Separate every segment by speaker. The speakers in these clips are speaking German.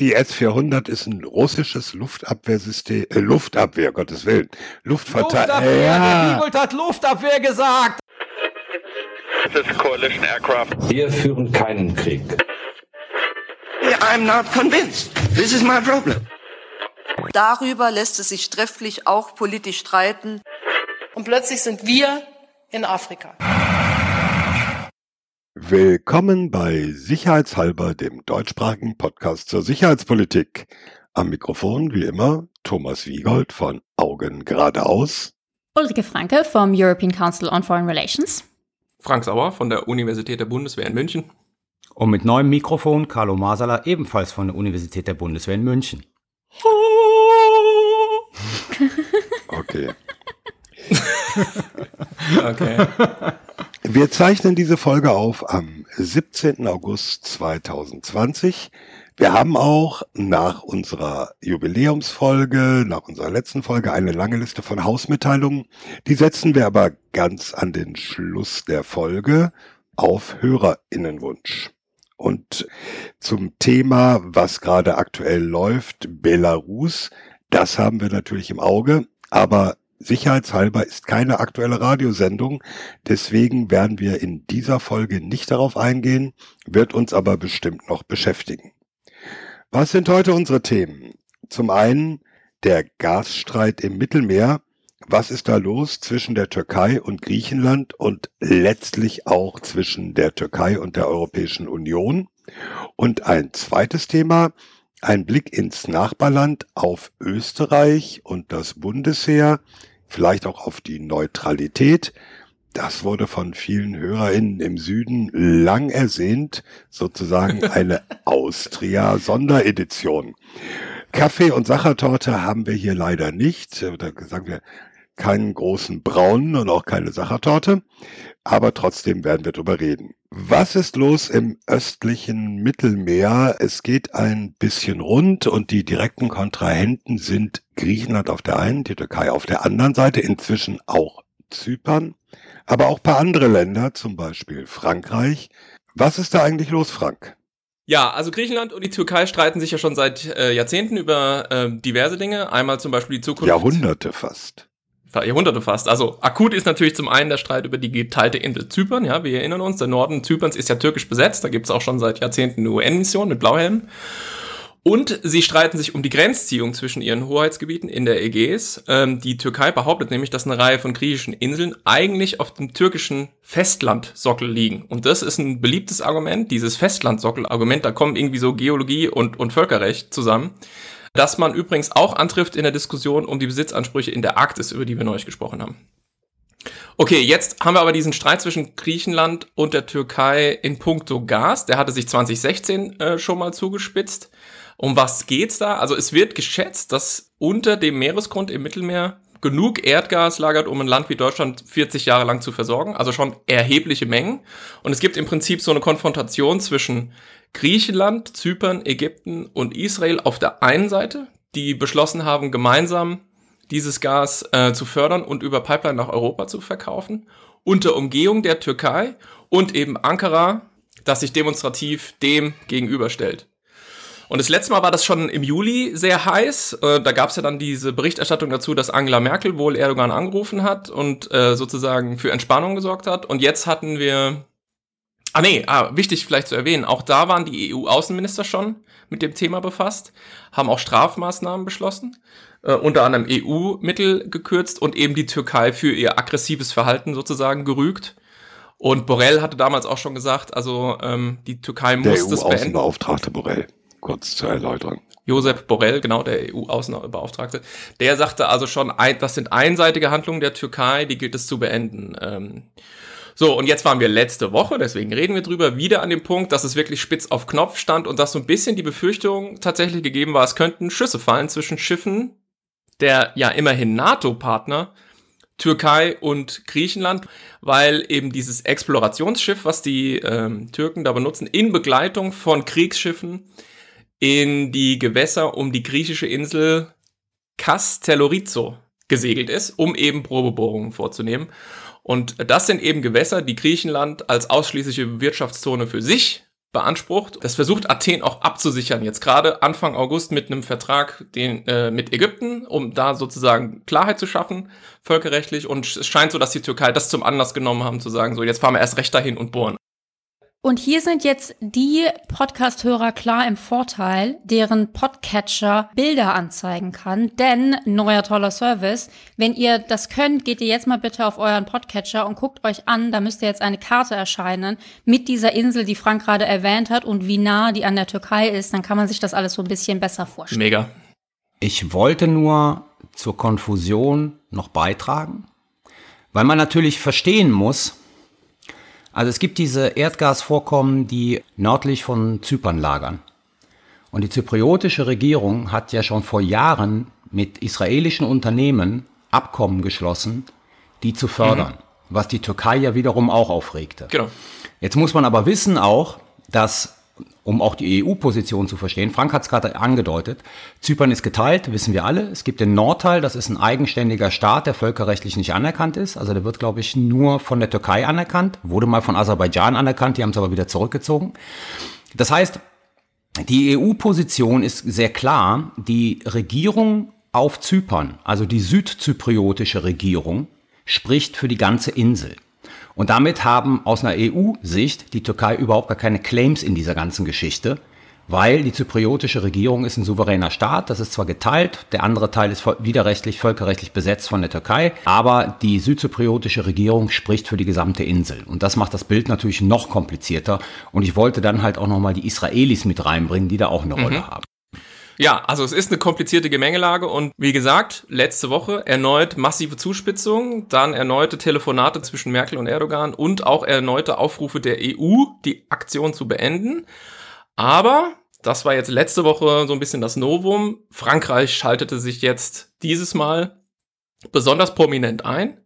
Speaker 1: Die S-400 ist ein russisches Luftabwehrsystem, äh, Luftabwehr, Gottes Willen. Luftverteidigung.
Speaker 2: Luftabwehr, ja. der Diebold hat Luftabwehr gesagt.
Speaker 3: This is coalition aircraft.
Speaker 4: Wir führen keinen Krieg.
Speaker 5: I'm not convinced. This is my problem.
Speaker 6: Darüber lässt es sich trefflich auch politisch streiten.
Speaker 7: Und plötzlich sind wir in Afrika.
Speaker 1: Willkommen bei Sicherheitshalber, dem deutschsprachigen Podcast zur Sicherheitspolitik. Am Mikrofon, wie immer, Thomas Wiegold von Augen geradeaus.
Speaker 8: Ulrike Franke vom European Council on Foreign Relations.
Speaker 9: Frank Sauer von der Universität der Bundeswehr in München.
Speaker 10: Und mit neuem Mikrofon Carlo Masala, ebenfalls von der Universität der Bundeswehr in München.
Speaker 1: Okay.
Speaker 9: okay.
Speaker 1: Wir zeichnen diese Folge auf am 17. August 2020. Wir haben auch nach unserer Jubiläumsfolge, nach unserer letzten Folge eine lange Liste von Hausmitteilungen. Die setzen wir aber ganz an den Schluss der Folge auf Hörerinnenwunsch. Und zum Thema, was gerade aktuell läuft, Belarus, das haben wir natürlich im Auge, aber Sicherheitshalber ist keine aktuelle Radiosendung, deswegen werden wir in dieser Folge nicht darauf eingehen, wird uns aber bestimmt noch beschäftigen. Was sind heute unsere Themen? Zum einen der Gasstreit im Mittelmeer. Was ist da los zwischen der Türkei und Griechenland und letztlich auch zwischen der Türkei und der Europäischen Union? Und ein zweites Thema, ein Blick ins Nachbarland auf Österreich und das Bundesheer vielleicht auch auf die Neutralität. Das wurde von vielen HörerInnen im Süden lang ersehnt, sozusagen eine Austria-Sonderedition. Kaffee und Sachertorte haben wir hier leider nicht. Oder sagen wir keinen großen braunen und auch keine Sachertorte. Aber trotzdem werden wir drüber reden. Was ist los im östlichen Mittelmeer? Es geht ein bisschen rund und die direkten Kontrahenten sind Griechenland auf der einen, die Türkei auf der anderen Seite, inzwischen auch Zypern, aber auch paar andere Länder, zum Beispiel Frankreich. Was ist da eigentlich los, Frank?
Speaker 9: Ja, also Griechenland und die Türkei streiten sich ja schon seit äh, Jahrzehnten über äh, diverse Dinge. Einmal zum Beispiel die Zukunft.
Speaker 1: Jahrhunderte fast.
Speaker 9: Jahrhunderte fast. Also akut ist natürlich zum einen der Streit über die geteilte Insel Zypern. Ja, wir erinnern uns, der Norden Zyperns ist ja türkisch besetzt. Da gibt es auch schon seit Jahrzehnten eine UN-Mission mit Blauhelmen. Und sie streiten sich um die Grenzziehung zwischen ihren Hoheitsgebieten in der Ägäis. Ähm, die Türkei behauptet nämlich, dass eine Reihe von griechischen Inseln eigentlich auf dem türkischen Festlandsockel liegen. Und das ist ein beliebtes Argument, dieses Festlandsockel-Argument. Da kommen irgendwie so Geologie und, und Völkerrecht zusammen. Das man übrigens auch antrifft in der Diskussion um die Besitzansprüche in der Arktis, über die wir neulich gesprochen haben. Okay, jetzt haben wir aber diesen Streit zwischen Griechenland und der Türkei in puncto Gas. Der hatte sich 2016 äh, schon mal zugespitzt. Um was geht's da? Also es wird geschätzt, dass unter dem Meeresgrund im Mittelmeer genug Erdgas lagert, um ein Land wie Deutschland 40 Jahre lang zu versorgen. Also schon erhebliche Mengen. Und es gibt im Prinzip so eine Konfrontation zwischen Griechenland, Zypern, Ägypten und Israel auf der einen Seite, die beschlossen haben, gemeinsam dieses Gas äh, zu fördern und über Pipeline nach Europa zu verkaufen, unter Umgehung der Türkei und eben Ankara, das sich demonstrativ dem gegenüberstellt. Und das letzte Mal war das schon im Juli sehr heiß. Äh, da gab es ja dann diese Berichterstattung dazu, dass Angela Merkel wohl Erdogan angerufen hat und äh, sozusagen für Entspannung gesorgt hat. Und jetzt hatten wir. Ah nee, ah, wichtig vielleicht zu erwähnen, auch da waren die EU-Außenminister schon mit dem Thema befasst, haben auch Strafmaßnahmen beschlossen, äh, unter anderem EU-Mittel gekürzt und eben die Türkei für ihr aggressives Verhalten sozusagen gerügt. Und Borrell hatte damals auch schon gesagt, also ähm, die Türkei muss
Speaker 1: Der
Speaker 9: das beenden.
Speaker 1: Außenbeauftragte Borrell kurz zur Erläuterung.
Speaker 9: Josep Borrell, genau, der EU-Außenbeauftragte, der sagte also schon, das sind einseitige Handlungen der Türkei, die gilt es zu beenden. Ähm, so, und jetzt waren wir letzte Woche, deswegen reden wir drüber, wieder an dem Punkt, dass es wirklich spitz auf Knopf stand und dass so ein bisschen die Befürchtung tatsächlich gegeben war, es könnten Schüsse fallen zwischen Schiffen der ja immerhin NATO-Partner, Türkei und Griechenland, weil eben dieses Explorationsschiff, was die ähm, Türken da benutzen, in Begleitung von Kriegsschiffen in die Gewässer um die griechische Insel Castellorizo gesegelt ist, um eben Probebohrungen vorzunehmen. Und das sind eben Gewässer, die Griechenland als ausschließliche Wirtschaftszone für sich beansprucht. Das versucht Athen auch abzusichern. Jetzt gerade Anfang August mit einem Vertrag den, äh, mit Ägypten, um da sozusagen Klarheit zu schaffen, völkerrechtlich. Und es scheint so, dass die Türkei das zum Anlass genommen haben, zu sagen, so jetzt fahren wir erst recht dahin und bohren.
Speaker 8: Und hier sind jetzt die Podcast-Hörer klar im Vorteil, deren Podcatcher Bilder anzeigen kann. Denn neuer toller Service. Wenn ihr das könnt, geht ihr jetzt mal bitte auf euren Podcatcher und guckt euch an. Da müsste jetzt eine Karte erscheinen mit dieser Insel, die Frank gerade erwähnt hat und wie nah die an der Türkei ist. Dann kann man sich das alles so ein bisschen besser vorstellen.
Speaker 9: Mega.
Speaker 10: Ich wollte nur zur Konfusion noch beitragen, weil man natürlich verstehen muss, also es gibt diese Erdgasvorkommen, die nördlich von Zypern lagern. Und die zypriotische Regierung hat ja schon vor Jahren mit israelischen Unternehmen Abkommen geschlossen, die zu fördern, mhm. was die Türkei ja wiederum auch aufregte.
Speaker 9: Genau.
Speaker 10: Jetzt muss man aber wissen auch, dass um auch die EU-Position zu verstehen. Frank hat es gerade angedeutet. Zypern ist geteilt, wissen wir alle. Es gibt den Nordteil, das ist ein eigenständiger Staat, der völkerrechtlich nicht anerkannt ist. Also der wird, glaube ich, nur von der Türkei anerkannt. Wurde mal von Aserbaidschan anerkannt, die haben es aber wieder zurückgezogen. Das heißt, die EU-Position ist sehr klar. Die Regierung auf Zypern, also die südzypriotische Regierung, spricht für die ganze Insel. Und damit haben aus einer EU-Sicht die Türkei überhaupt gar keine Claims in dieser ganzen Geschichte, weil die zypriotische Regierung ist ein souveräner Staat, das ist zwar geteilt, der andere Teil ist widerrechtlich, völkerrechtlich besetzt von der Türkei, aber die südzypriotische Regierung spricht für die gesamte Insel. Und das macht das Bild natürlich noch komplizierter. Und ich wollte dann halt auch nochmal die Israelis mit reinbringen, die da auch eine mhm. Rolle haben.
Speaker 9: Ja, also es ist eine komplizierte Gemengelage und wie gesagt, letzte Woche erneut massive Zuspitzung, dann erneute Telefonate zwischen Merkel und Erdogan und auch erneute Aufrufe der EU, die Aktion zu beenden. Aber das war jetzt letzte Woche so ein bisschen das Novum. Frankreich schaltete sich jetzt dieses Mal besonders prominent ein.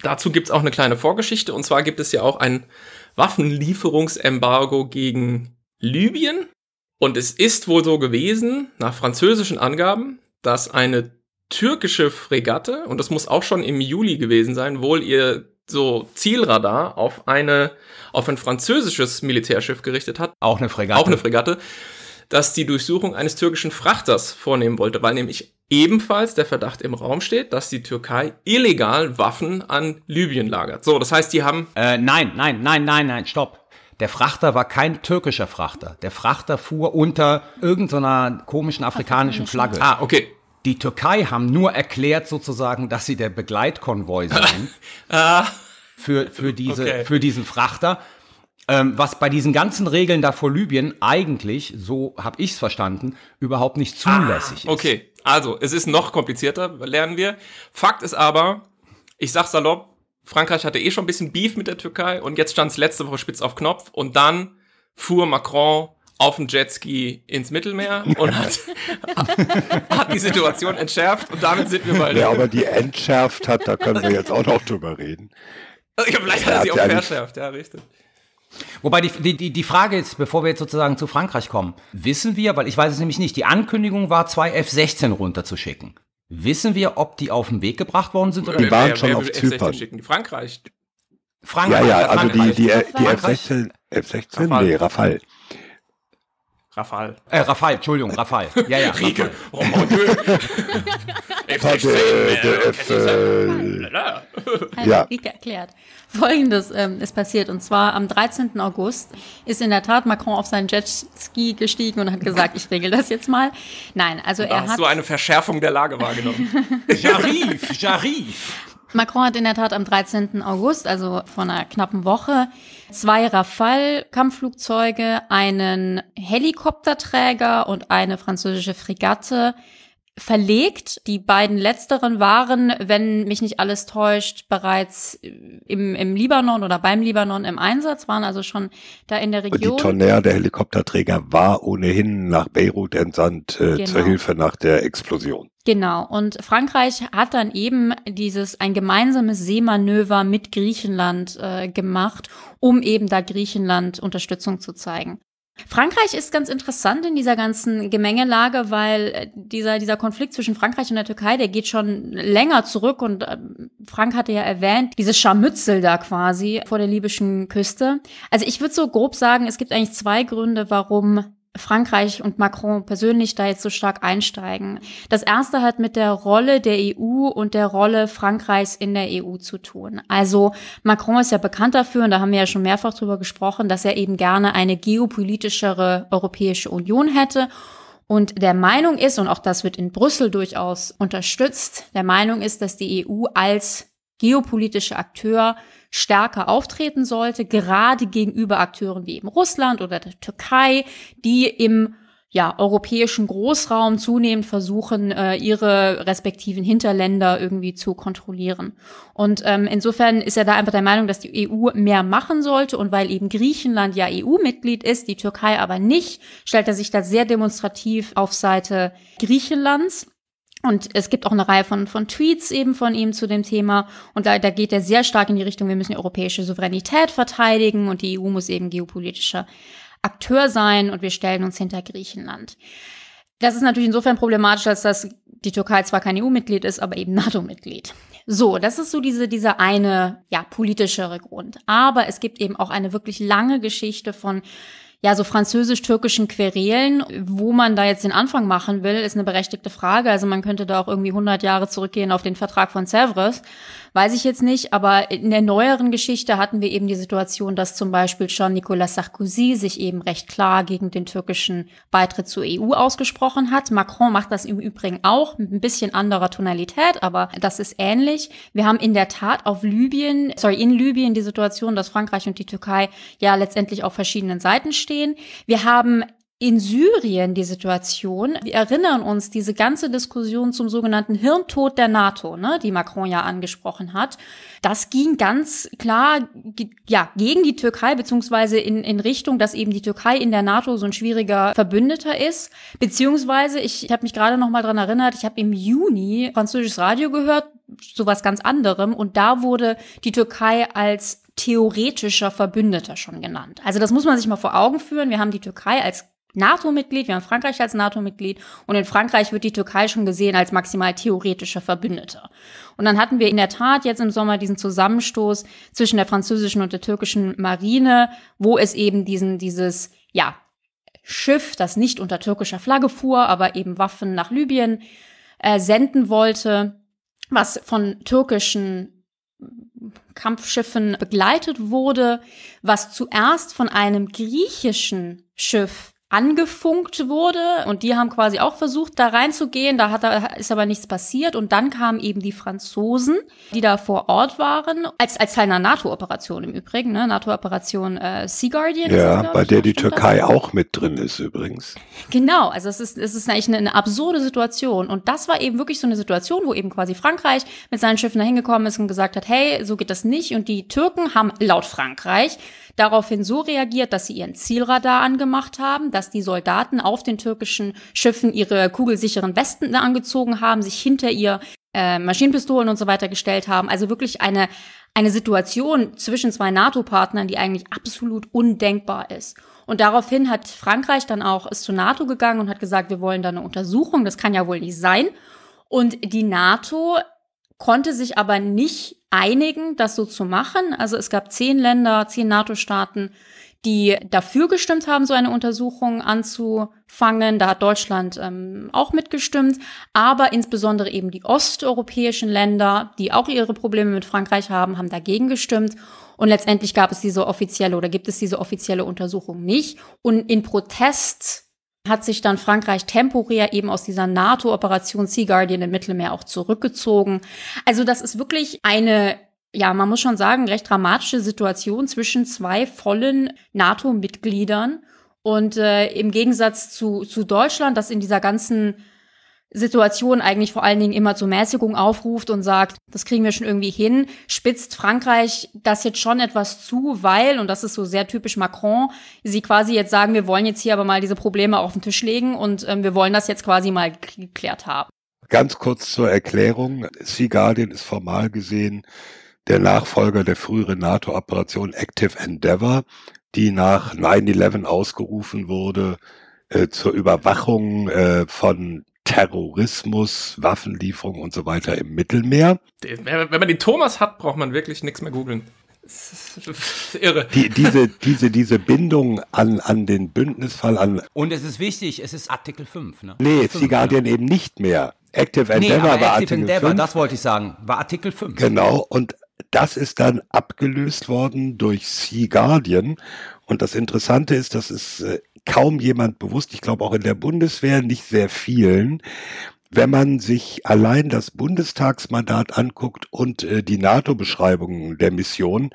Speaker 9: Dazu gibt's auch eine kleine Vorgeschichte und zwar gibt es ja auch ein Waffenlieferungsembargo gegen Libyen. Und es ist wohl so gewesen, nach französischen Angaben, dass eine türkische Fregatte, und das muss auch schon im Juli gewesen sein, wohl ihr so Zielradar auf eine, auf ein französisches Militärschiff gerichtet hat.
Speaker 10: Auch eine Fregatte.
Speaker 9: Auch eine Fregatte, dass die Durchsuchung eines türkischen Frachters vornehmen wollte, weil nämlich ebenfalls der Verdacht im Raum steht, dass die Türkei illegal Waffen an Libyen lagert. So, das heißt, die haben.
Speaker 10: Äh, nein, nein, nein, nein, nein, stopp. Der Frachter war kein türkischer Frachter. Der Frachter fuhr unter irgendeiner komischen afrikanischen Flagge.
Speaker 9: Ah, okay.
Speaker 10: Die Türkei haben nur erklärt sozusagen, dass sie der Begleitkonvoi sind
Speaker 9: ah.
Speaker 10: für, für, diese, okay. für diesen Frachter. Ähm, was bei diesen ganzen Regeln da vor Libyen eigentlich, so habe ich es verstanden, überhaupt nicht zulässig
Speaker 9: ah, okay. ist. Okay, also es ist noch komplizierter, lernen wir. Fakt ist aber, ich sag salopp, Frankreich hatte eh schon ein bisschen Beef mit der Türkei und jetzt stand es letzte Woche spitz auf Knopf und dann fuhr Macron auf dem Jetski ins Mittelmeer und hat, hat die Situation entschärft und damit sind wir mal.
Speaker 1: Ja, aber die entschärft hat, da können wir jetzt auch noch drüber reden.
Speaker 9: Ja, vielleicht hat er sie auch verschärft, ja, richtig.
Speaker 10: Wobei die, die, die Frage ist, bevor wir jetzt sozusagen zu Frankreich kommen, wissen wir, weil ich weiß es nämlich nicht, die Ankündigung war, zwei F-16 runterzuschicken. Wissen wir, ob die auf den Weg gebracht worden sind oder
Speaker 1: Die waren wer, schon wer auf Zypern.
Speaker 9: Schicken? Frankreich.
Speaker 10: Frankreich.
Speaker 1: Ja, ja, also die, die, die F-16, F-16, Rafale.
Speaker 10: Äh, Rafale, Entschuldigung, Rafale. Ja, ja.
Speaker 9: Rieke.
Speaker 8: Also, ja. Rieke erklärt. Folgendes ähm, ist passiert. Und zwar am 13. August ist in der Tat Macron auf seinen Jetski gestiegen und hat gesagt, ich regel das jetzt mal. Nein, also da er
Speaker 9: hast
Speaker 8: hat...
Speaker 9: du eine Verschärfung der Lage wahrgenommen.
Speaker 10: Jarif, Jarif.
Speaker 8: Macron hat in der Tat am 13. August, also vor einer knappen Woche, zwei Rafale-Kampfflugzeuge, einen Helikopterträger und eine französische Fregatte verlegt. Die beiden letzteren waren, wenn mich nicht alles täuscht, bereits im, im Libanon oder beim Libanon im Einsatz, waren also schon da in der Region.
Speaker 1: Und die Tonnerre, der Helikopterträger, war ohnehin nach Beirut entsandt äh, genau. zur Hilfe nach der Explosion.
Speaker 8: Genau. Und Frankreich hat dann eben dieses ein gemeinsames Seemanöver mit Griechenland äh, gemacht, um eben da Griechenland Unterstützung zu zeigen. Frankreich ist ganz interessant in dieser ganzen Gemengelage, weil äh, dieser, dieser Konflikt zwischen Frankreich und der Türkei, der geht schon länger zurück und äh, Frank hatte ja erwähnt, dieses Scharmützel da quasi vor der libyschen Küste. Also ich würde so grob sagen, es gibt eigentlich zwei Gründe, warum Frankreich und Macron persönlich da jetzt so stark einsteigen. Das erste hat mit der Rolle der EU und der Rolle Frankreichs in der EU zu tun. Also Macron ist ja bekannt dafür, und da haben wir ja schon mehrfach drüber gesprochen, dass er eben gerne eine geopolitischere Europäische Union hätte und der Meinung ist, und auch das wird in Brüssel durchaus unterstützt, der Meinung ist, dass die EU als geopolitische Akteur stärker auftreten sollte, gerade gegenüber Akteuren wie eben Russland oder der Türkei, die im ja, europäischen Großraum zunehmend versuchen, äh, ihre respektiven Hinterländer irgendwie zu kontrollieren. Und ähm, insofern ist er da einfach der Meinung, dass die EU mehr machen sollte. Und weil eben Griechenland ja EU-Mitglied ist, die Türkei aber nicht, stellt er sich da sehr demonstrativ auf Seite Griechenlands. Und es gibt auch eine Reihe von, von Tweets eben von ihm zu dem Thema. Und da, da geht er sehr stark in die Richtung, wir müssen die europäische Souveränität verteidigen und die EU muss eben geopolitischer Akteur sein und wir stellen uns hinter Griechenland. Das ist natürlich insofern problematisch, als dass die Türkei zwar kein EU-Mitglied ist, aber eben NATO-Mitglied. So, das ist so diese, dieser eine, ja, politischere Grund. Aber es gibt eben auch eine wirklich lange Geschichte von ja, so französisch-türkischen Querelen, wo man da jetzt den Anfang machen will, ist eine berechtigte Frage. Also man könnte da auch irgendwie 100 Jahre zurückgehen auf den Vertrag von Sèvres. Weiß ich jetzt nicht, aber in der neueren Geschichte hatten wir eben die Situation, dass zum Beispiel schon Nicolas Sarkozy sich eben recht klar gegen den türkischen Beitritt zur EU ausgesprochen hat. Macron macht das im Übrigen auch mit ein bisschen anderer Tonalität, aber das ist ähnlich. Wir haben in der Tat auf Libyen, sorry, in Libyen die Situation, dass Frankreich und die Türkei ja letztendlich auf verschiedenen Seiten stehen. Wir haben in Syrien die Situation, wir erinnern uns diese ganze Diskussion zum sogenannten Hirntod der NATO, ne, die Macron ja angesprochen hat. Das ging ganz klar ja, gegen die Türkei, beziehungsweise in, in Richtung, dass eben die Türkei in der NATO so ein schwieriger Verbündeter ist. Beziehungsweise, ich, ich habe mich gerade noch mal dran erinnert, ich habe im Juni französisches Radio gehört, sowas ganz anderem, und da wurde die Türkei als theoretischer Verbündeter schon genannt. Also das muss man sich mal vor Augen führen. Wir haben die Türkei als NATO-Mitglied, wir haben Frankreich als NATO-Mitglied und in Frankreich wird die Türkei schon gesehen als maximal theoretischer Verbündeter. Und dann hatten wir in der Tat jetzt im Sommer diesen Zusammenstoß zwischen der französischen und der türkischen Marine, wo es eben diesen, dieses, ja, Schiff, das nicht unter türkischer Flagge fuhr, aber eben Waffen nach Libyen äh, senden wollte, was von türkischen Kampfschiffen begleitet wurde, was zuerst von einem griechischen Schiff angefunkt wurde und die haben quasi auch versucht, da reinzugehen. Da hat, ist aber nichts passiert und dann kamen eben die Franzosen, die da vor Ort waren, als, als Teil einer NATO-Operation im Übrigen, ne? NATO-Operation äh, Sea Guardian.
Speaker 1: Ja, das, bei der die Türkei auch mit drin ist übrigens.
Speaker 8: Genau, also es ist, es ist eigentlich eine, eine absurde Situation und das war eben wirklich so eine Situation, wo eben quasi Frankreich mit seinen Schiffen da hingekommen ist und gesagt hat, hey, so geht das nicht und die Türken haben laut Frankreich daraufhin so reagiert, dass sie ihren Zielradar angemacht haben, dass die Soldaten auf den türkischen Schiffen ihre kugelsicheren Westen angezogen haben, sich hinter ihr äh, Maschinenpistolen und so weiter gestellt haben. Also wirklich eine, eine Situation zwischen zwei NATO-Partnern, die eigentlich absolut undenkbar ist. Und daraufhin hat Frankreich dann auch ist zur NATO gegangen und hat gesagt, wir wollen da eine Untersuchung. Das kann ja wohl nicht sein. Und die NATO konnte sich aber nicht einigen, das so zu machen. Also es gab zehn Länder, zehn NATO-Staaten, die dafür gestimmt haben, so eine Untersuchung anzufangen. Da hat Deutschland ähm, auch mitgestimmt, aber insbesondere eben die osteuropäischen Länder, die auch ihre Probleme mit Frankreich haben, haben dagegen gestimmt. Und letztendlich gab es diese offizielle oder gibt es diese offizielle Untersuchung nicht. Und in Protest hat sich dann Frankreich temporär eben aus dieser NATO-Operation Sea Guardian im Mittelmeer auch zurückgezogen. Also das ist wirklich eine ja, man muss schon sagen, recht dramatische Situation zwischen zwei vollen NATO-Mitgliedern. Und äh, im Gegensatz zu, zu Deutschland, das in dieser ganzen Situation eigentlich vor allen Dingen immer zur Mäßigung aufruft und sagt, das kriegen wir schon irgendwie hin, spitzt Frankreich das jetzt schon etwas zu, weil, und das ist so sehr typisch Macron, sie quasi jetzt sagen, wir wollen jetzt hier aber mal diese Probleme auf den Tisch legen und ähm, wir wollen das jetzt quasi mal geklärt haben.
Speaker 1: Ganz kurz zur Erklärung. Sea Guardian ist formal gesehen der Nachfolger der früheren NATO-Operation Active Endeavour die nach 9-11 ausgerufen wurde, äh, zur Überwachung äh, von Terrorismus, Waffenlieferung und so weiter im Mittelmeer.
Speaker 9: Wenn man den Thomas hat, braucht man wirklich nichts mehr googeln.
Speaker 1: Irre. Die, diese, diese, diese Bindung an, an den Bündnisfall an.
Speaker 10: Und es ist wichtig, es ist Artikel 5, ne?
Speaker 1: Nee, Sea Guardian ja. eben nicht mehr. Active Endeavor nee, war Active Artikel Endeavor, 5.
Speaker 10: das wollte ich sagen, war Artikel 5.
Speaker 1: Genau, und das ist dann abgelöst worden durch Sea Guardian. Und das Interessante ist, dass es äh, kaum jemand bewusst, ich glaube auch in der Bundeswehr nicht sehr vielen, wenn man sich allein das Bundestagsmandat anguckt und äh, die NATO-Beschreibungen der Mission,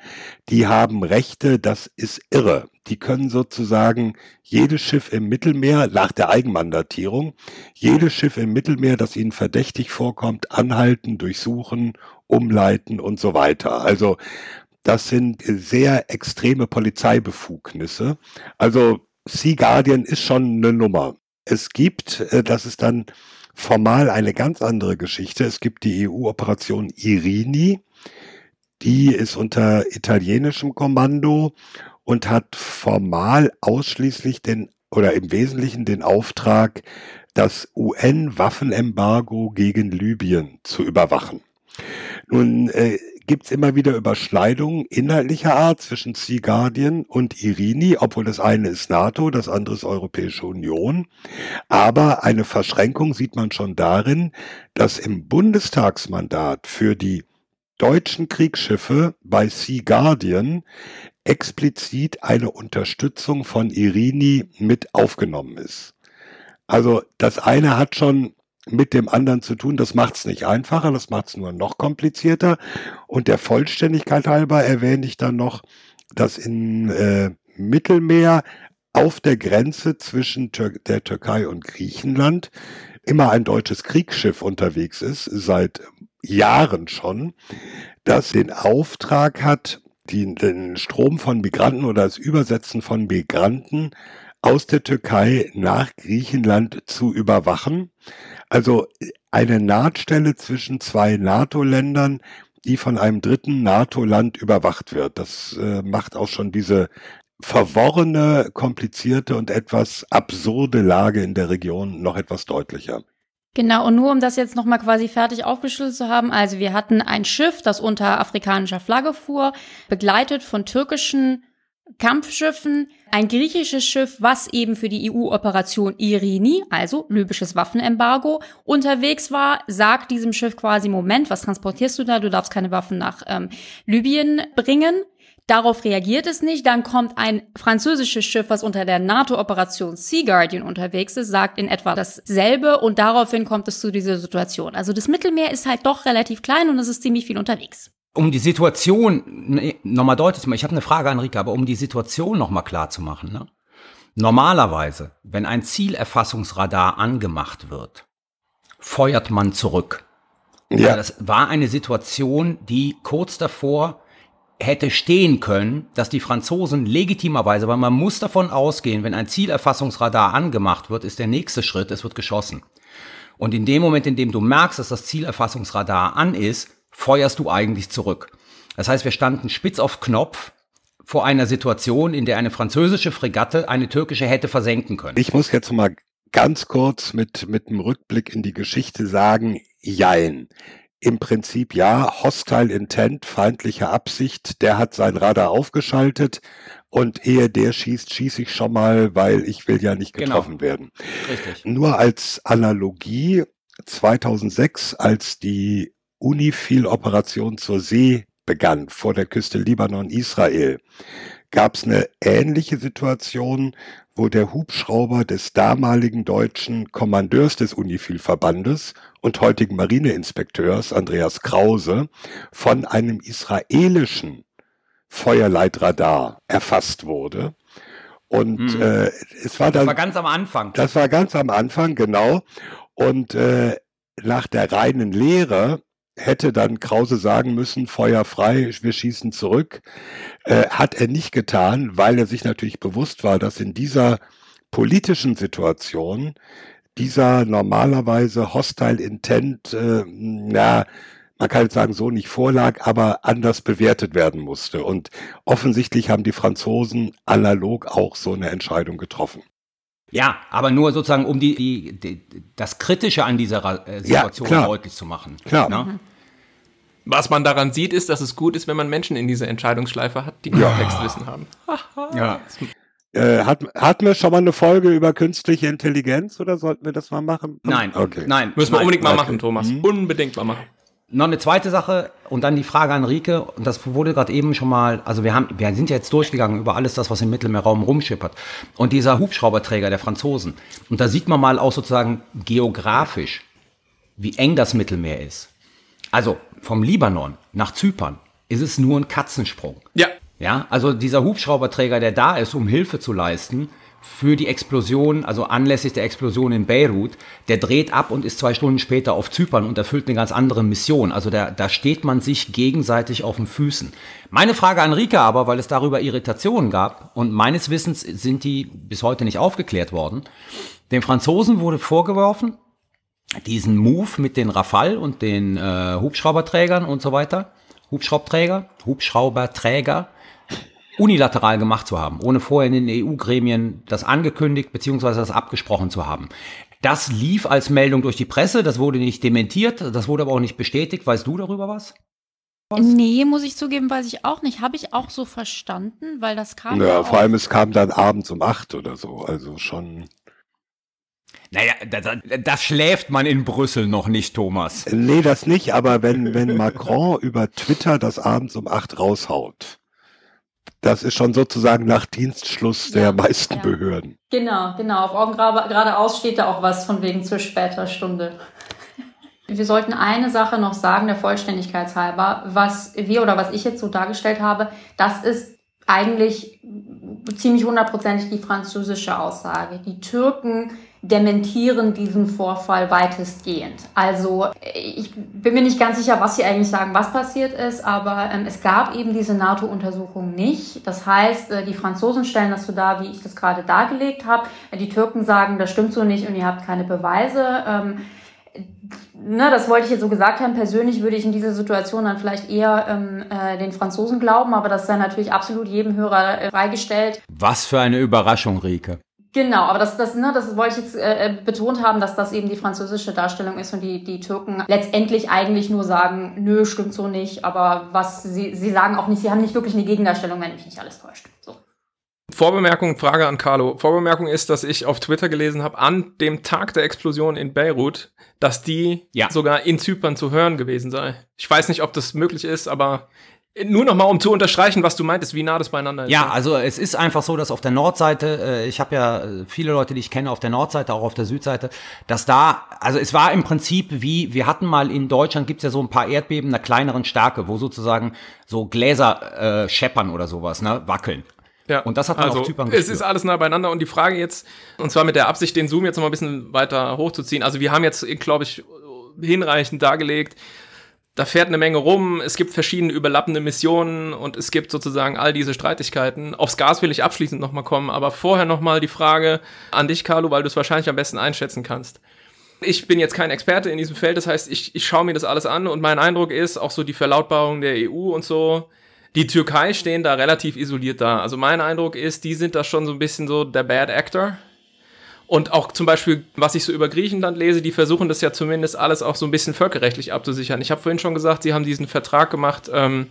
Speaker 1: die haben Rechte, das ist irre. Die können sozusagen jedes Schiff im Mittelmeer nach der Eigenmandatierung, jedes Schiff im Mittelmeer, das ihnen verdächtig vorkommt, anhalten, durchsuchen, umleiten und so weiter. Also das sind sehr extreme Polizeibefugnisse. Also Sea Guardian ist schon eine Nummer. Es gibt, äh, das ist dann formal eine ganz andere Geschichte. Es gibt die EU-Operation Irini, die ist unter italienischem Kommando und hat formal ausschließlich den oder im Wesentlichen den Auftrag, das UN-Waffenembargo gegen Libyen zu überwachen. Nun äh, gibt es immer wieder Überschneidungen inhaltlicher Art zwischen Sea Guardian und Irini, obwohl das eine ist NATO, das andere ist Europäische Union. Aber eine Verschränkung sieht man schon darin, dass im Bundestagsmandat für die deutschen Kriegsschiffe bei Sea Guardian explizit eine Unterstützung von Irini mit aufgenommen ist. Also das eine hat schon mit dem anderen zu tun. Das macht es nicht einfacher, das macht es nur noch komplizierter. Und der Vollständigkeit halber erwähne ich dann noch, dass in äh, Mittelmeer auf der Grenze zwischen Tür der Türkei und Griechenland immer ein deutsches Kriegsschiff unterwegs ist, seit Jahren schon, das den Auftrag hat, die, den Strom von Migranten oder das Übersetzen von Migranten aus der Türkei nach Griechenland zu überwachen. Also eine Nahtstelle zwischen zwei NATO-Ländern, die von einem dritten NATO-Land überwacht wird. Das äh, macht auch schon diese verworrene, komplizierte und etwas absurde Lage in der Region noch etwas deutlicher.
Speaker 8: Genau, und nur um das jetzt nochmal quasi fertig aufgeschlüsselt zu haben, also wir hatten ein Schiff, das unter afrikanischer Flagge fuhr, begleitet von türkischen Kampfschiffen, ein griechisches Schiff, was eben für die EU-Operation Irini, also libysches Waffenembargo, unterwegs war, sagt diesem Schiff quasi, Moment, was transportierst du da? Du darfst keine Waffen nach ähm, Libyen bringen. Darauf reagiert es nicht. Dann kommt ein französisches Schiff, was unter der NATO-Operation Sea Guardian unterwegs ist, sagt in etwa dasselbe und daraufhin kommt es zu dieser Situation. Also das Mittelmeer ist halt doch relativ klein und es ist ziemlich viel unterwegs
Speaker 10: um die Situation ne, nochmal deutlich zu machen, ich habe eine Frage an Rika, aber um die Situation nochmal klar zu machen. Ne? Normalerweise, wenn ein Zielerfassungsradar angemacht wird, feuert man zurück. Ja. Das war eine Situation, die kurz davor hätte stehen können, dass die Franzosen legitimerweise, weil man muss davon ausgehen, wenn ein Zielerfassungsradar angemacht wird, ist der nächste Schritt, es wird geschossen. Und in dem Moment, in dem du merkst, dass das Zielerfassungsradar an ist, feuerst du eigentlich zurück. Das heißt, wir standen spitz auf Knopf vor einer Situation, in der eine französische Fregatte eine türkische hätte versenken können.
Speaker 1: Ich muss jetzt mal ganz kurz mit, mit einem Rückblick in die Geschichte sagen, jein. Im Prinzip ja, Hostile Intent, feindliche Absicht, der hat sein Radar aufgeschaltet und ehe der schießt, schieße ich schon mal, weil ich will ja nicht genau. getroffen genau. werden. Richtig. Nur als Analogie, 2006, als die UNIFIL-Operation zur See begann, vor der Küste Libanon-Israel, gab es eine ähnliche Situation, wo der Hubschrauber des damaligen deutschen Kommandeurs des UNIFIL-Verbandes und heutigen Marineinspekteurs Andreas Krause von einem israelischen Feuerleitradar erfasst wurde. Und hm. äh, es war dann.
Speaker 10: Das war ganz am Anfang.
Speaker 1: Das war ganz am Anfang, genau. Und äh, nach der reinen Lehre hätte dann Krause sagen müssen, Feuer frei, wir schießen zurück. Äh, hat er nicht getan, weil er sich natürlich bewusst war, dass in dieser politischen Situation dieser normalerweise hostile Intent, äh, na, man kann jetzt sagen, so nicht vorlag, aber anders bewertet werden musste. Und offensichtlich haben die Franzosen analog auch so eine Entscheidung getroffen.
Speaker 10: Ja, aber nur sozusagen, um die, die, die das Kritische an dieser äh, Situation ja, deutlich zu machen.
Speaker 1: Klar. Ne?
Speaker 9: Was man daran sieht, ist, dass es gut ist, wenn man Menschen in dieser Entscheidungsschleife hat, die Kontextwissen ja. haben.
Speaker 1: ja. Äh, hat, hatten wir schon mal eine Folge über künstliche Intelligenz oder sollten wir das mal machen?
Speaker 10: Nein,
Speaker 1: okay.
Speaker 10: nein.
Speaker 9: Müssen wir nein. unbedingt mal okay. machen, Thomas. Mhm. Unbedingt mal machen.
Speaker 10: Noch eine zweite Sache und dann die Frage an Rike, und das wurde gerade eben schon mal, also wir haben, wir sind ja jetzt durchgegangen über alles das, was im Mittelmeerraum rumschippert. Und dieser Hubschrauberträger der Franzosen, und da sieht man mal auch sozusagen geografisch, wie eng das Mittelmeer ist. Also vom Libanon nach Zypern ist es nur ein Katzensprung.
Speaker 9: Ja.
Speaker 10: Ja, also dieser Hubschrauberträger, der da ist, um Hilfe zu leisten, für die Explosion, also anlässlich der Explosion in Beirut, der dreht ab und ist zwei Stunden später auf Zypern und erfüllt eine ganz andere Mission. Also da, da steht man sich gegenseitig auf den Füßen. Meine Frage an Rika aber, weil es darüber Irritationen gab und meines Wissens sind die bis heute nicht aufgeklärt worden. Den Franzosen wurde vorgeworfen, diesen Move mit den Rafale und den äh, Hubschrauberträgern und so weiter, Hubschraubträger, Hubschrauberträger, unilateral gemacht zu haben, ohne vorher in den EU-Gremien das angekündigt bzw. das abgesprochen zu haben. Das lief als Meldung durch die Presse, das wurde nicht dementiert, das wurde aber auch nicht bestätigt. Weißt du darüber was?
Speaker 8: was? Nee, muss ich zugeben, weiß ich auch nicht. Habe ich auch so verstanden, weil das kam.
Speaker 1: Ja, ja vor allem es kam dann abends um acht oder so, also schon.
Speaker 10: Naja, das, das, schläft man in Brüssel noch nicht, Thomas.
Speaker 1: Nee, das nicht, aber wenn, wenn Macron über Twitter das abends um acht raushaut, das ist schon sozusagen nach Dienstschluss der ja, meisten ja. Behörden.
Speaker 8: Genau, genau. Auf Augen geradeaus steht da auch was von wegen zu später Stunde. Wir sollten eine Sache noch sagen, der Vollständigkeit halber. Was wir oder was ich jetzt so dargestellt habe, das ist eigentlich ziemlich hundertprozentig die französische Aussage. Die Türken dementieren diesen Vorfall weitestgehend. Also ich bin mir nicht ganz sicher, was sie eigentlich sagen, was passiert ist, aber ähm, es gab eben diese NATO-Untersuchung nicht. Das heißt, äh, die Franzosen stellen das so dar, wie ich das gerade dargelegt habe. Die Türken sagen, das stimmt so nicht und ihr habt keine Beweise. Ähm, ne, das wollte ich jetzt so gesagt haben. Persönlich würde ich in dieser Situation dann vielleicht eher ähm, äh, den Franzosen glauben, aber das sei natürlich absolut jedem Hörer äh, freigestellt.
Speaker 10: Was für eine Überraschung, Rike.
Speaker 8: Genau, aber das, das, ne, das wollte ich jetzt äh, äh, betont haben, dass das eben die französische Darstellung ist und die, die Türken letztendlich eigentlich nur sagen, nö, stimmt so nicht, aber was sie, sie sagen auch nicht, sie haben nicht wirklich eine Gegendarstellung, wenn mich nicht alles täuscht. So.
Speaker 9: Vorbemerkung, Frage an Carlo. Vorbemerkung ist, dass ich auf Twitter gelesen habe, an dem Tag der Explosion in Beirut, dass die ja. sogar in Zypern zu hören gewesen sei. Ich weiß nicht, ob das möglich ist, aber nur noch mal, um zu unterstreichen, was du meintest, wie nah das beieinander ist.
Speaker 10: Ja, also es ist einfach so, dass auf der Nordseite, äh, ich habe ja äh, viele Leute, die ich kenne, auf der Nordseite, auch auf der Südseite, dass da, also es war im Prinzip wie, wir hatten mal in Deutschland, gibt's ja so ein paar Erdbeben einer kleineren Stärke, wo sozusagen so Gläser äh, scheppern oder sowas, ne, wackeln.
Speaker 9: Ja, und das hat man also, auf Zypern gespürt. Es ist alles nah beieinander und die Frage jetzt, und zwar mit der Absicht, den Zoom jetzt noch mal ein bisschen weiter hochzuziehen. Also wir haben jetzt, glaube ich, hinreichend dargelegt, da fährt eine Menge rum, es gibt verschiedene überlappende Missionen und es gibt sozusagen all diese Streitigkeiten. Aufs Gas will ich abschließend nochmal kommen, aber vorher nochmal die Frage an dich, Carlo, weil du es wahrscheinlich am besten einschätzen kannst. Ich bin jetzt kein Experte in diesem Feld, das heißt, ich, ich schaue mir das alles an und mein Eindruck ist, auch so die Verlautbarung der EU und so, die Türkei stehen da relativ isoliert da. Also mein Eindruck ist, die sind da schon so ein bisschen so der Bad Actor und auch zum Beispiel, was ich so über Griechenland lese, die versuchen das ja zumindest alles auch so ein bisschen völkerrechtlich abzusichern. Ich habe vorhin schon gesagt, sie haben diesen Vertrag gemacht ähm,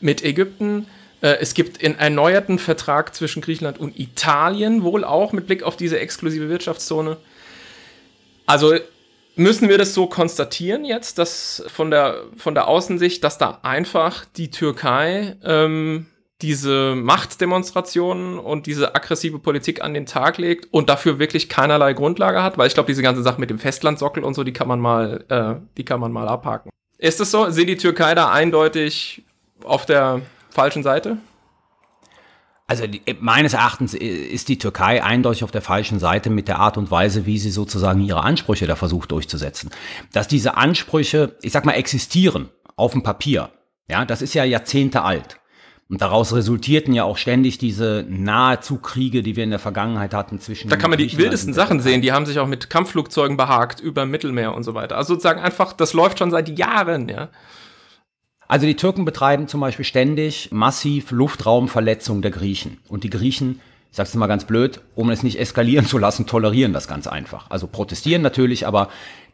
Speaker 9: mit Ägypten. Äh, es gibt einen erneuerten Vertrag zwischen Griechenland und Italien, wohl auch mit Blick auf diese exklusive Wirtschaftszone. Also müssen wir das so konstatieren jetzt, dass von der, von der Außensicht, dass da einfach die Türkei ähm, diese Machtdemonstrationen und diese aggressive Politik an den Tag legt und dafür wirklich keinerlei Grundlage hat, weil ich glaube, diese ganze Sache mit dem Festlandsockel und so, die kann man mal, äh, die kann man mal abhaken. Ist es so? Sind die Türkei da eindeutig auf der falschen Seite?
Speaker 10: Also die, meines Erachtens ist die Türkei eindeutig auf der falschen Seite mit der Art und Weise, wie sie sozusagen ihre Ansprüche da versucht durchzusetzen. Dass diese Ansprüche, ich sag mal, existieren auf dem Papier, ja, das ist ja Jahrzehnte alt. Und daraus resultierten ja auch ständig diese nahezu Kriege, die wir in der Vergangenheit hatten zwischen.
Speaker 9: Da kann man die wildesten Sachen sehen. Die haben sich auch mit Kampfflugzeugen behagt über Mittelmeer und so weiter. Also sozusagen einfach, das läuft schon seit Jahren, ja.
Speaker 10: Also die Türken betreiben zum Beispiel ständig massiv Luftraumverletzung der Griechen. Und die Griechen, ich sag's mal ganz blöd, um es nicht eskalieren zu lassen, tolerieren das ganz einfach. Also protestieren natürlich, aber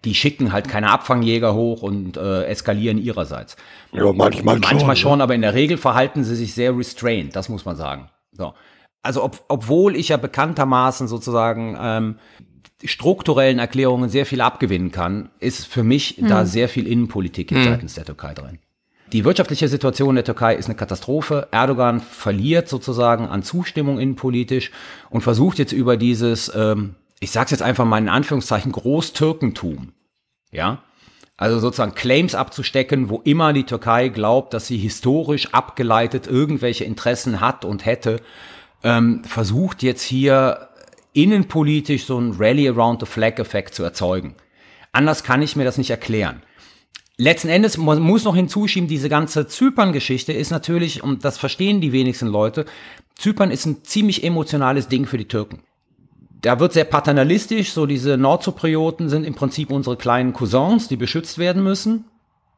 Speaker 10: die schicken halt keine Abfangjäger hoch und äh, eskalieren ihrerseits.
Speaker 1: Ja, manchmal,
Speaker 10: manchmal schon, schon
Speaker 1: ne?
Speaker 10: aber in der Regel verhalten sie sich sehr restrained, das muss man sagen. So. Also ob, obwohl ich ja bekanntermaßen sozusagen ähm, strukturellen Erklärungen sehr viel abgewinnen kann, ist für mich
Speaker 8: Hm.
Speaker 10: da sehr viel Innenpolitik
Speaker 9: Hm.
Speaker 10: seitens der Türkei drin. Die wirtschaftliche Situation der Türkei ist eine Katastrophe. Erdogan verliert sozusagen an Zustimmung innenpolitisch und versucht jetzt über dieses, ähm, ich sag's jetzt einfach mal in Anführungszeichen, Großtürkentum, ja, also sozusagen Claims abzustecken, wo immer die Türkei glaubt, dass sie historisch abgeleitet irgendwelche Interessen hat und hätte, ähm, versucht jetzt hier innenpolitisch so ein Rally around the flag Effekt zu erzeugen. Anders kann ich mir das nicht erklären. Letzten Endes man muss noch hinzuschieben, diese ganze Zypern-Geschichte ist natürlich, und das verstehen die wenigsten Leute, Zypern ist ein ziemlich emotionales Ding für die Türken. Da wird sehr paternalistisch, so diese Nordzyprioten sind im Prinzip unsere kleinen Cousins, die beschützt werden müssen.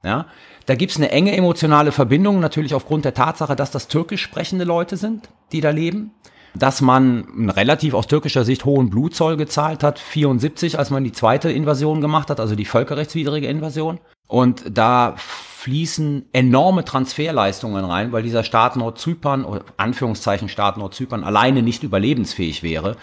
Speaker 10: Ja, da gibt's eine enge emotionale Verbindung, natürlich aufgrund der Tatsache, dass das türkisch sprechende Leute sind, die da leben. Dass man einen relativ aus türkischer Sicht hohen Blutzoll gezahlt hat, 74, als man die zweite Invasion gemacht hat, also die völkerrechtswidrige Invasion. Und da fließen enorme Transferleistungen rein, weil dieser Staat Nordzypern, Anführungszeichen Staat Nordzypern, alleine nicht überlebensfähig wäre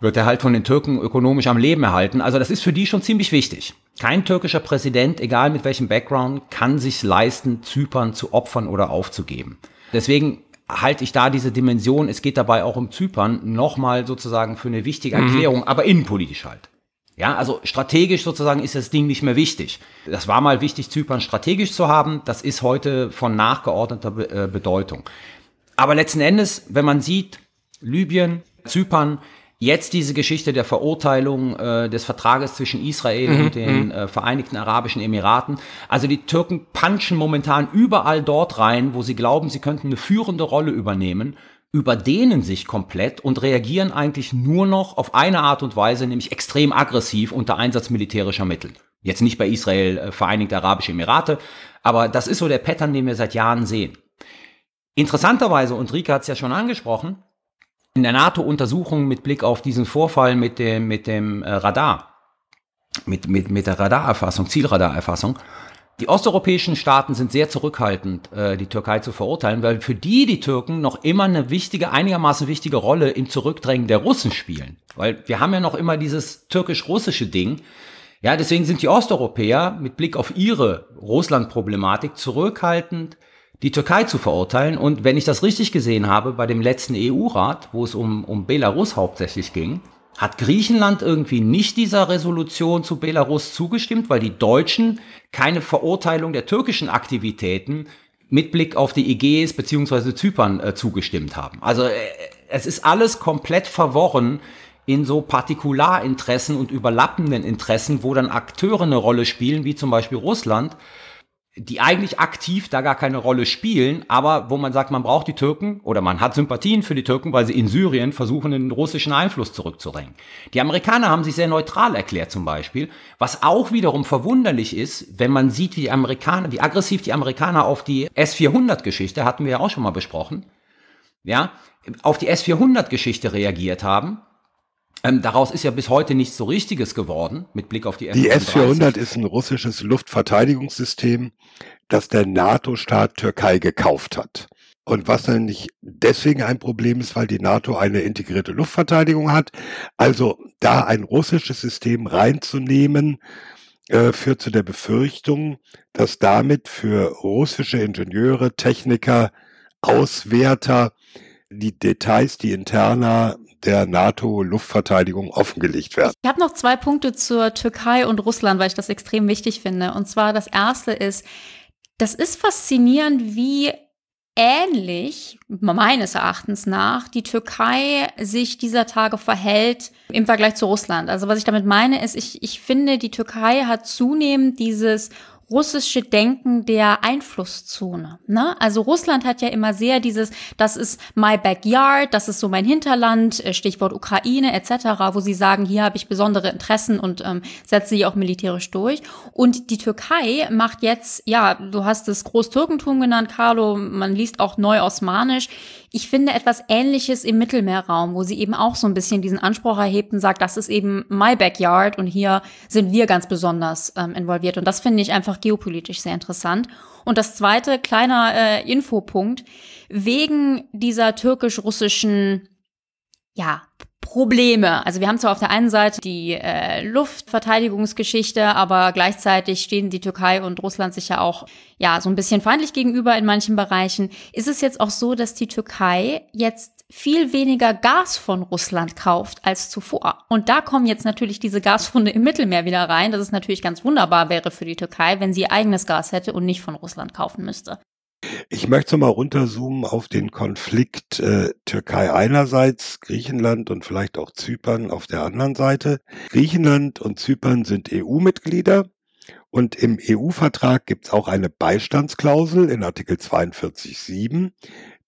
Speaker 10: wird er halt von den Türken ökonomisch am Leben erhalten. Also das ist für die schon ziemlich wichtig. Kein türkischer Präsident, egal mit welchem Background, kann sich leisten, Zypern zu opfern oder aufzugeben. Deswegen halte ich da diese Dimension, es geht dabei auch um Zypern, nochmal sozusagen für eine wichtige Erklärung, aber innenpolitisch halt. Ja, also strategisch sozusagen ist das Ding nicht mehr wichtig. Das war mal wichtig, Zypern strategisch zu haben. Das ist heute von nachgeordneter Be äh, Bedeutung. Aber letzten Endes, wenn man sieht, Libyen, Zypern, Jetzt diese Geschichte der Verurteilung äh, des Vertrages zwischen Israel
Speaker 9: Mhm,
Speaker 10: und den äh, Vereinigten Arabischen Emiraten. Also die Türken punchen momentan überall dort rein, wo sie glauben, sie könnten eine führende Rolle übernehmen, überdehnen sich komplett und reagieren eigentlich nur noch auf eine Art und Weise, nämlich extrem aggressiv unter Einsatz militärischer Mittel. Jetzt nicht bei Israel, äh, Vereinigte Arabische Emirate, aber das ist so der Pattern, den wir seit Jahren sehen. Interessanterweise, und Rika hat es ja schon angesprochen, in der NATO-Untersuchung mit Blick auf diesen Vorfall mit dem, mit dem äh, Radar, mit, mit, mit der Radarerfassung, Zielradarerfassung, die osteuropäischen Staaten sind sehr zurückhaltend, äh, die Türkei zu verurteilen, weil für die die Türken noch immer eine wichtige, einigermaßen wichtige Rolle im Zurückdrängen der Russen spielen. Weil wir haben ja noch immer dieses türkisch-russische Ding. Ja, deswegen sind die Osteuropäer mit Blick auf ihre Russland-Problematik zurückhaltend, die Türkei zu verurteilen. Und wenn ich das richtig gesehen habe, bei dem letzten EU-Rat, wo es um, um Belarus hauptsächlich ging, hat Griechenland irgendwie nicht dieser Resolution zu Belarus zugestimmt, weil die Deutschen keine Verurteilung der türkischen Aktivitäten mit Blick auf die Ägäis bzw. Zypern äh, zugestimmt haben. Also äh, es ist alles komplett verworren in so Partikularinteressen und überlappenden Interessen, wo dann Akteure eine Rolle spielen, wie zum Beispiel Russland, die eigentlich aktiv da gar keine Rolle spielen, aber wo man sagt, man braucht die Türken oder man hat Sympathien für die Türken, weil sie in Syrien versuchen, den russischen Einfluss zurückzudrängen. Die Amerikaner haben sich sehr neutral erklärt zum Beispiel, was auch wiederum verwunderlich ist, wenn man sieht, wie die Amerikaner, wie aggressiv die Amerikaner auf die S-400-Geschichte, hatten wir ja auch schon mal besprochen, ja, auf die S-400-Geschichte reagiert haben. Ähm, daraus ist ja bis heute nichts so Richtiges geworden, mit Blick auf die
Speaker 1: Die S-400 ist ein russisches Luftverteidigungssystem, das der NATO-Staat Türkei gekauft hat. Und was dann nicht deswegen ein Problem ist, weil die NATO eine integrierte Luftverteidigung hat. Also da ein russisches System reinzunehmen, äh, führt zu der Befürchtung, dass damit für russische Ingenieure, Techniker, Auswerter die Details, die Interna der NATO-Luftverteidigung offengelegt werden.
Speaker 8: Ich habe noch zwei Punkte zur Türkei und Russland, weil ich das extrem wichtig finde. Und zwar das erste ist, das ist faszinierend, wie ähnlich, meines Erachtens nach, die Türkei sich dieser Tage verhält im Vergleich zu Russland. Also was ich damit meine, ist, ich, ich finde, die Türkei hat zunehmend dieses russische Denken der Einflusszone. Ne? Also Russland hat ja immer sehr dieses, das ist my backyard, das ist so mein Hinterland, äh, Stichwort Ukraine etc., wo sie sagen, hier habe ich besondere Interessen und ähm, setze sie auch militärisch durch. Und die Türkei macht jetzt, ja, du hast es Großtürkentum genannt, Carlo, man liest auch Neu-Osmanisch. Ich finde etwas Ähnliches im Mittelmeerraum, wo sie eben auch so ein bisschen diesen Anspruch erhebt und sagt, das ist eben my backyard und hier sind wir ganz besonders ähm, involviert. Und das finde ich einfach geopolitisch sehr interessant. Und das zweite, kleiner äh, Infopunkt, wegen dieser türkisch-russischen ja, Probleme. Also wir haben zwar auf der einen Seite die äh, Luftverteidigungsgeschichte, aber gleichzeitig stehen die Türkei und Russland sich ja auch ja so ein bisschen feindlich gegenüber in manchen Bereichen. Ist es jetzt auch so, dass die Türkei jetzt viel weniger Gas von Russland kauft als zuvor? Und da kommen jetzt natürlich diese Gasfunde im Mittelmeer wieder rein. Das ist natürlich ganz wunderbar wäre für die Türkei, wenn sie eigenes Gas hätte und nicht von Russland kaufen müsste.
Speaker 1: Ich möchte mal runterzoomen auf den Konflikt äh, Türkei einerseits, Griechenland und vielleicht auch Zypern auf der anderen Seite. Griechenland und Zypern sind EU-Mitglieder und im EU-Vertrag gibt es auch eine Beistandsklausel in Artikel 42.7.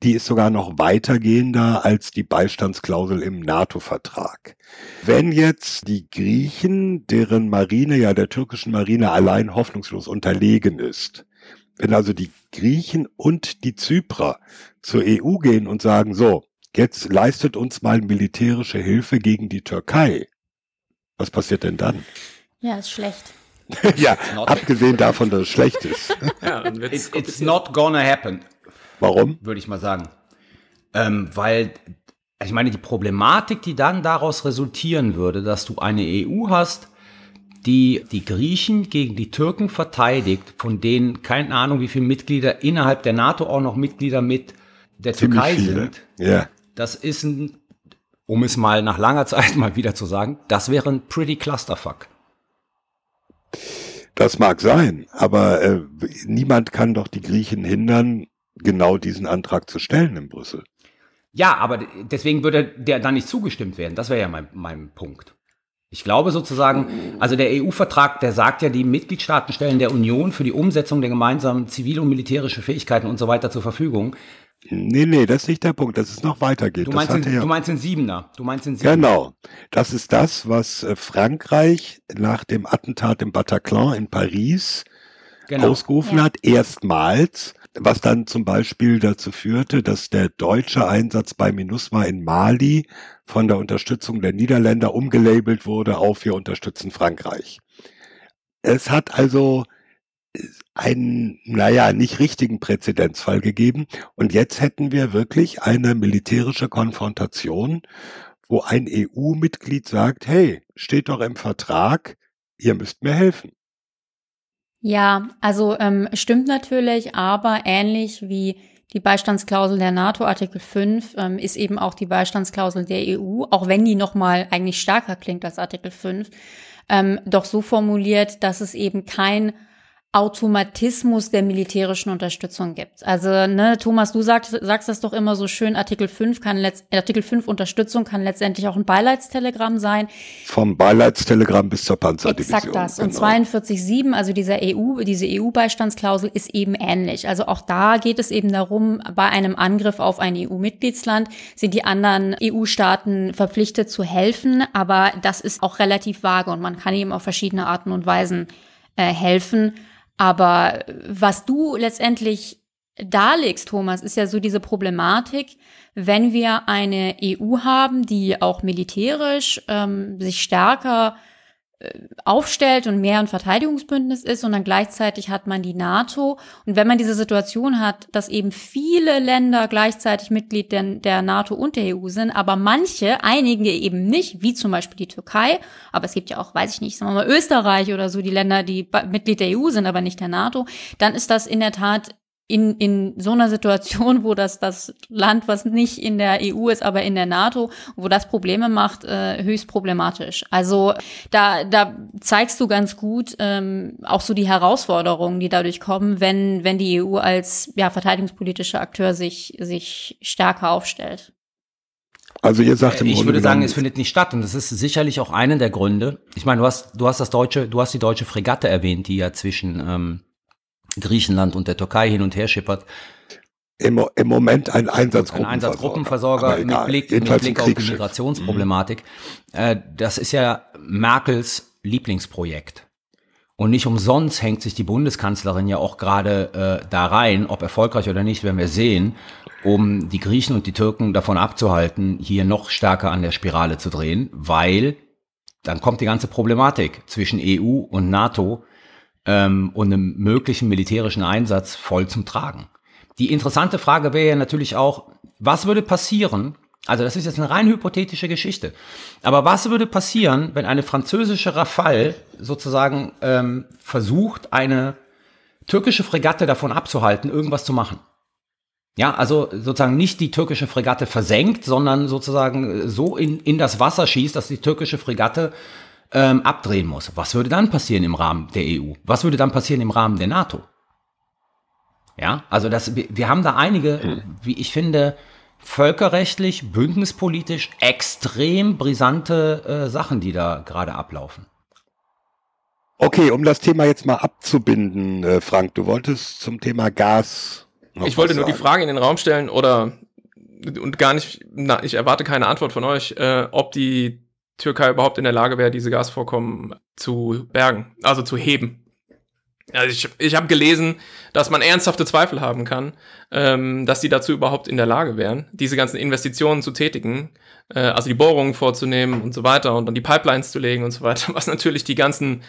Speaker 1: Die ist sogar noch weitergehender als die Beistandsklausel im NATO-Vertrag. Wenn jetzt die Griechen, deren Marine ja der türkischen Marine allein hoffnungslos unterlegen ist, wenn also die Griechen und die Zyprer zur EU gehen und sagen, so, jetzt leistet uns mal militärische Hilfe gegen die Türkei, was passiert denn dann?
Speaker 8: Ja, ist schlecht.
Speaker 1: ja, abgesehen davon, dass es schlecht ist.
Speaker 10: ja, it's, it's not gonna happen.
Speaker 1: Warum?
Speaker 10: Würde ich mal sagen. Ähm, weil, ich meine, die Problematik, die dann daraus resultieren würde, dass du eine EU hast, die die Griechen gegen die Türken verteidigt, von denen keine Ahnung, wie viele Mitglieder innerhalb der NATO auch noch Mitglieder mit der Ziemlich Türkei viele. sind.
Speaker 1: Ja.
Speaker 10: Das ist ein, um es mal nach langer Zeit mal wieder zu sagen, das wäre ein pretty clusterfuck.
Speaker 1: Das mag sein, aber äh, niemand kann doch die Griechen hindern, genau diesen Antrag zu stellen in Brüssel.
Speaker 10: Ja, aber deswegen würde der dann nicht zugestimmt werden. Das wäre ja mein, mein Punkt. Ich glaube sozusagen, also der EU-Vertrag, der sagt ja, die Mitgliedstaaten stellen der Union für die Umsetzung der gemeinsamen zivil- und militärische Fähigkeiten und so weiter zur Verfügung.
Speaker 1: Nee, nee, das ist nicht der Punkt, dass es noch weitergeht.
Speaker 10: Du meinst, in,
Speaker 1: ja
Speaker 10: du meinst in Siebener. Du meinst in Siebener.
Speaker 1: Genau. Das ist das, was äh, Frankreich nach dem Attentat im Bataclan in Paris genau. ausgerufen ja. hat, erstmals was dann zum Beispiel dazu führte, dass der deutsche Einsatz bei MINUSMA in Mali von der Unterstützung der Niederländer umgelabelt wurde auf wir unterstützen Frankreich. Es hat also einen, naja, nicht richtigen Präzedenzfall gegeben. Und jetzt hätten wir wirklich eine militärische Konfrontation, wo ein EU-Mitglied sagt, hey, steht doch im Vertrag, ihr müsst mir helfen.
Speaker 8: Ja, also ähm, stimmt natürlich, aber ähnlich wie die Beistandsklausel der NATO, Artikel 5, ähm, ist eben auch die Beistandsklausel der EU, auch wenn die nochmal eigentlich stärker klingt als Artikel 5, ähm, doch so formuliert, dass es eben kein Automatismus der militärischen Unterstützung gibt. Also, ne, Thomas, du sagst, sagst das doch immer so schön, Artikel 5 kann letzt, Artikel 5 Unterstützung kann letztendlich auch ein Beileidstelegramm sein.
Speaker 1: Vom Beileidstelegramm bis zur Panzerdivision.
Speaker 8: Exakt das. Genau. Und 42.7, also dieser EU, diese EU-Beistandsklausel ist eben ähnlich. Also auch da geht es eben darum, bei einem Angriff auf ein EU-Mitgliedsland sind die anderen EU-Staaten verpflichtet zu helfen, aber das ist auch relativ vage und man kann eben auf verschiedene Arten und Weisen äh, helfen. Aber was du letztendlich darlegst, Thomas, ist ja so diese Problematik, wenn wir eine EU haben, die auch militärisch ähm, sich stärker äh, aufstellt und mehr ein Verteidigungsbündnis ist und dann gleichzeitig hat man die NATO. Und wenn man diese Situation hat, dass eben viele Länder gleichzeitig Mitglied der, der NATO und der EU sind, aber manche, einige eben nicht, wie zum Beispiel die Türkei, aber es gibt ja auch, weiß ich nicht, sagen wir mal Österreich oder so, die Länder, die Mitglied der EU sind, aber nicht der NATO, dann ist das in der Tat in, in so einer Situation, wo das, das Land, was nicht in der EU ist, aber in der NATO, wo das Probleme macht, äh, höchst problematisch. Also da, da zeigst du ganz gut ähm, auch so die Herausforderungen, die dadurch kommen, wenn, wenn die EU als ja, verteidigungspolitischer Akteur sich, sich stärker aufstellt.
Speaker 1: Also ihr sagt im
Speaker 10: Ich würde sagen, es findet nicht statt und das ist sicherlich auch einer der Gründe. Ich meine, du hast, du hast das deutsche, du hast die deutsche Fregatte erwähnt, die ja zwischen ähm, Griechenland und der Türkei hin und her schippert.
Speaker 1: Im, im Moment ein Einsatzgruppenversorger.
Speaker 10: Ein Einsatzgruppenversorger mit Blick, mit Blick auf die Migrationsproblematik. Mhm. Das ist ja Merkels Lieblingsprojekt. Und nicht umsonst hängt sich die Bundeskanzlerin ja auch gerade äh, da rein, ob erfolgreich oder nicht, werden wir sehen, um die Griechen und die Türken davon abzuhalten, hier noch stärker an der Spirale zu drehen, weil dann kommt die ganze Problematik zwischen EU und NATO ähm, und einem möglichen militärischen Einsatz voll zum Tragen. Die interessante Frage wäre ja natürlich auch, was würde passieren, also das ist jetzt eine rein hypothetische Geschichte, aber was würde passieren, wenn eine französische Rafale sozusagen ähm, versucht, eine türkische Fregatte davon abzuhalten, irgendwas zu machen? Ja, also sozusagen nicht die türkische Fregatte versenkt, sondern sozusagen so in, in das Wasser schießt, dass die türkische Fregatte ähm, abdrehen muss. Was würde dann passieren im Rahmen der EU? Was würde dann passieren im Rahmen der NATO? Ja, also das, wir, wir haben da einige, hm. wie ich finde, völkerrechtlich, bündnispolitisch extrem brisante äh, Sachen, die da gerade ablaufen.
Speaker 1: Okay, um das Thema jetzt mal abzubinden, äh, Frank, du wolltest zum Thema Gas.
Speaker 9: ich wollte nur die Frage in den Raum stellen oder und gar nicht, na, ich erwarte keine Antwort von euch, äh, ob die Türkei überhaupt in der Lage wäre, diese Gasvorkommen zu bergen, also zu heben. Also ich, ich habe gelesen, dass man ernsthafte Zweifel haben kann, ähm, dass die dazu überhaupt in der Lage wären, diese ganzen Investitionen zu tätigen, äh, also die Bohrungen vorzunehmen und so weiter und dann die Pipelines zu legen und so weiter, was natürlich die ganzen,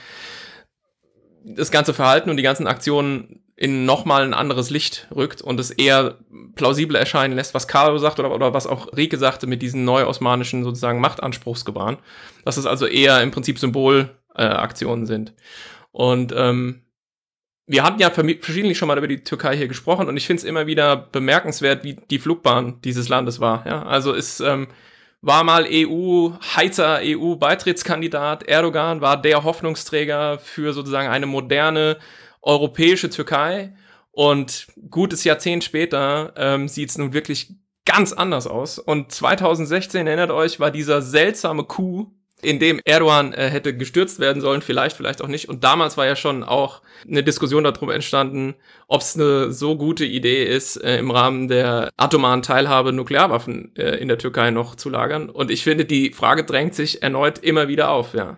Speaker 9: das ganze Verhalten und die ganzen Aktionen in nochmal ein anderes Licht rückt und es eher plausibel erscheinen lässt, was Carlo sagt oder, oder was auch Rike sagte mit diesen neu-osmanischen sozusagen Machtanspruchsgebaren, dass es also eher im Prinzip Symbolaktionen äh, sind. Und ähm, wir hatten ja verschiedentlich schon mal über die Türkei hier gesprochen und ich finde es immer wieder bemerkenswert, wie die Flugbahn dieses Landes war. Ja? Also es ähm, war mal EU, Heizer EU-Beitrittskandidat. Erdogan war der Hoffnungsträger für sozusagen eine moderne europäische Türkei. Und gutes Jahrzehnt später ähm, sieht es nun wirklich ganz anders aus. Und 2016, erinnert euch, war dieser seltsame Coup in dem Erdogan äh, hätte gestürzt werden sollen, vielleicht, vielleicht auch nicht. Und damals war ja schon auch eine Diskussion darüber entstanden, ob es eine so gute Idee ist, äh, im Rahmen der atomaren Teilhabe Nuklearwaffen äh, in der Türkei noch zu lagern. Und ich finde, die Frage drängt sich erneut immer wieder auf, ja.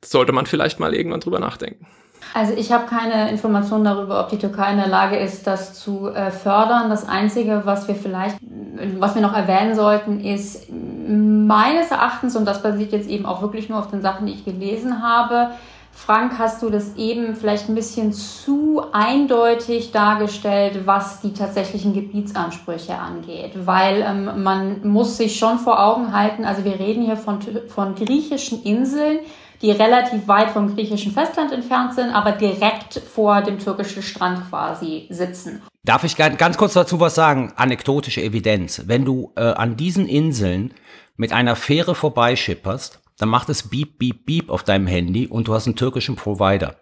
Speaker 9: Das sollte man vielleicht mal irgendwann drüber nachdenken.
Speaker 8: Also ich habe keine Informationen darüber, ob die Türkei in der Lage ist, das zu äh, fördern. Das Einzige, was wir vielleicht, was wir noch erwähnen sollten, ist meines Erachtens, und das basiert jetzt eben auch wirklich nur auf den Sachen, die ich gelesen habe, Frank, hast du das eben vielleicht ein bisschen zu eindeutig dargestellt, was die tatsächlichen Gebietsansprüche angeht, weil ähm, man muss sich schon vor Augen halten, also wir reden hier von, von griechischen Inseln, die relativ weit vom griechischen Festland entfernt sind, aber direkt vor dem türkischen Strand quasi sitzen.
Speaker 10: Darf ich ganz kurz dazu was sagen? Anekdotische Evidenz. Wenn du äh, an diesen Inseln mit einer Fähre vorbeischipperst, dann macht es beep, beep, beep auf deinem Handy und du hast einen türkischen Provider.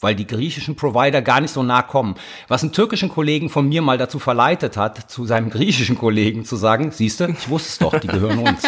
Speaker 10: Weil die griechischen Provider gar nicht so nah kommen. Was einen türkischen Kollegen von mir mal dazu verleitet hat, zu seinem griechischen Kollegen zu sagen, siehst du, ich wusste es doch, die gehören uns.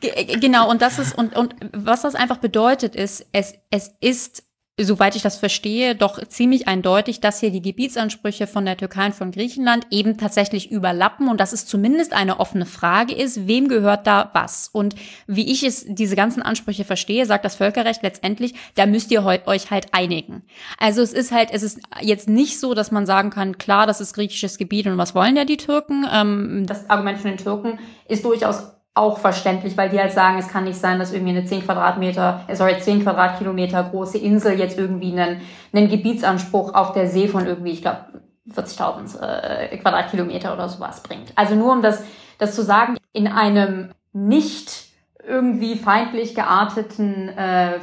Speaker 8: genau, und das ist, und, und was das einfach bedeutet, ist, es, es ist soweit ich das verstehe, doch ziemlich eindeutig, dass hier die Gebietsansprüche von der Türkei und von Griechenland eben tatsächlich überlappen und dass es zumindest eine offene Frage ist, wem gehört da was. Und wie ich es, diese ganzen Ansprüche verstehe, sagt das Völkerrecht letztendlich, da müsst ihr euch halt einigen. Also es ist halt, es ist jetzt nicht so, dass man sagen kann, klar, das ist griechisches Gebiet und was wollen ja die Türken? Ähm, das Argument von den Türken ist durchaus auch verständlich, weil die halt sagen, es kann nicht sein, dass irgendwie eine 10 Quadratmeter, äh, sorry, 10 Quadratkilometer große Insel jetzt irgendwie einen, einen Gebietsanspruch auf der See von irgendwie, ich glaube, 40.000 äh, Quadratkilometer oder sowas bringt. Also nur um das, das zu sagen, in einem nicht irgendwie feindlich gearteten äh, äh,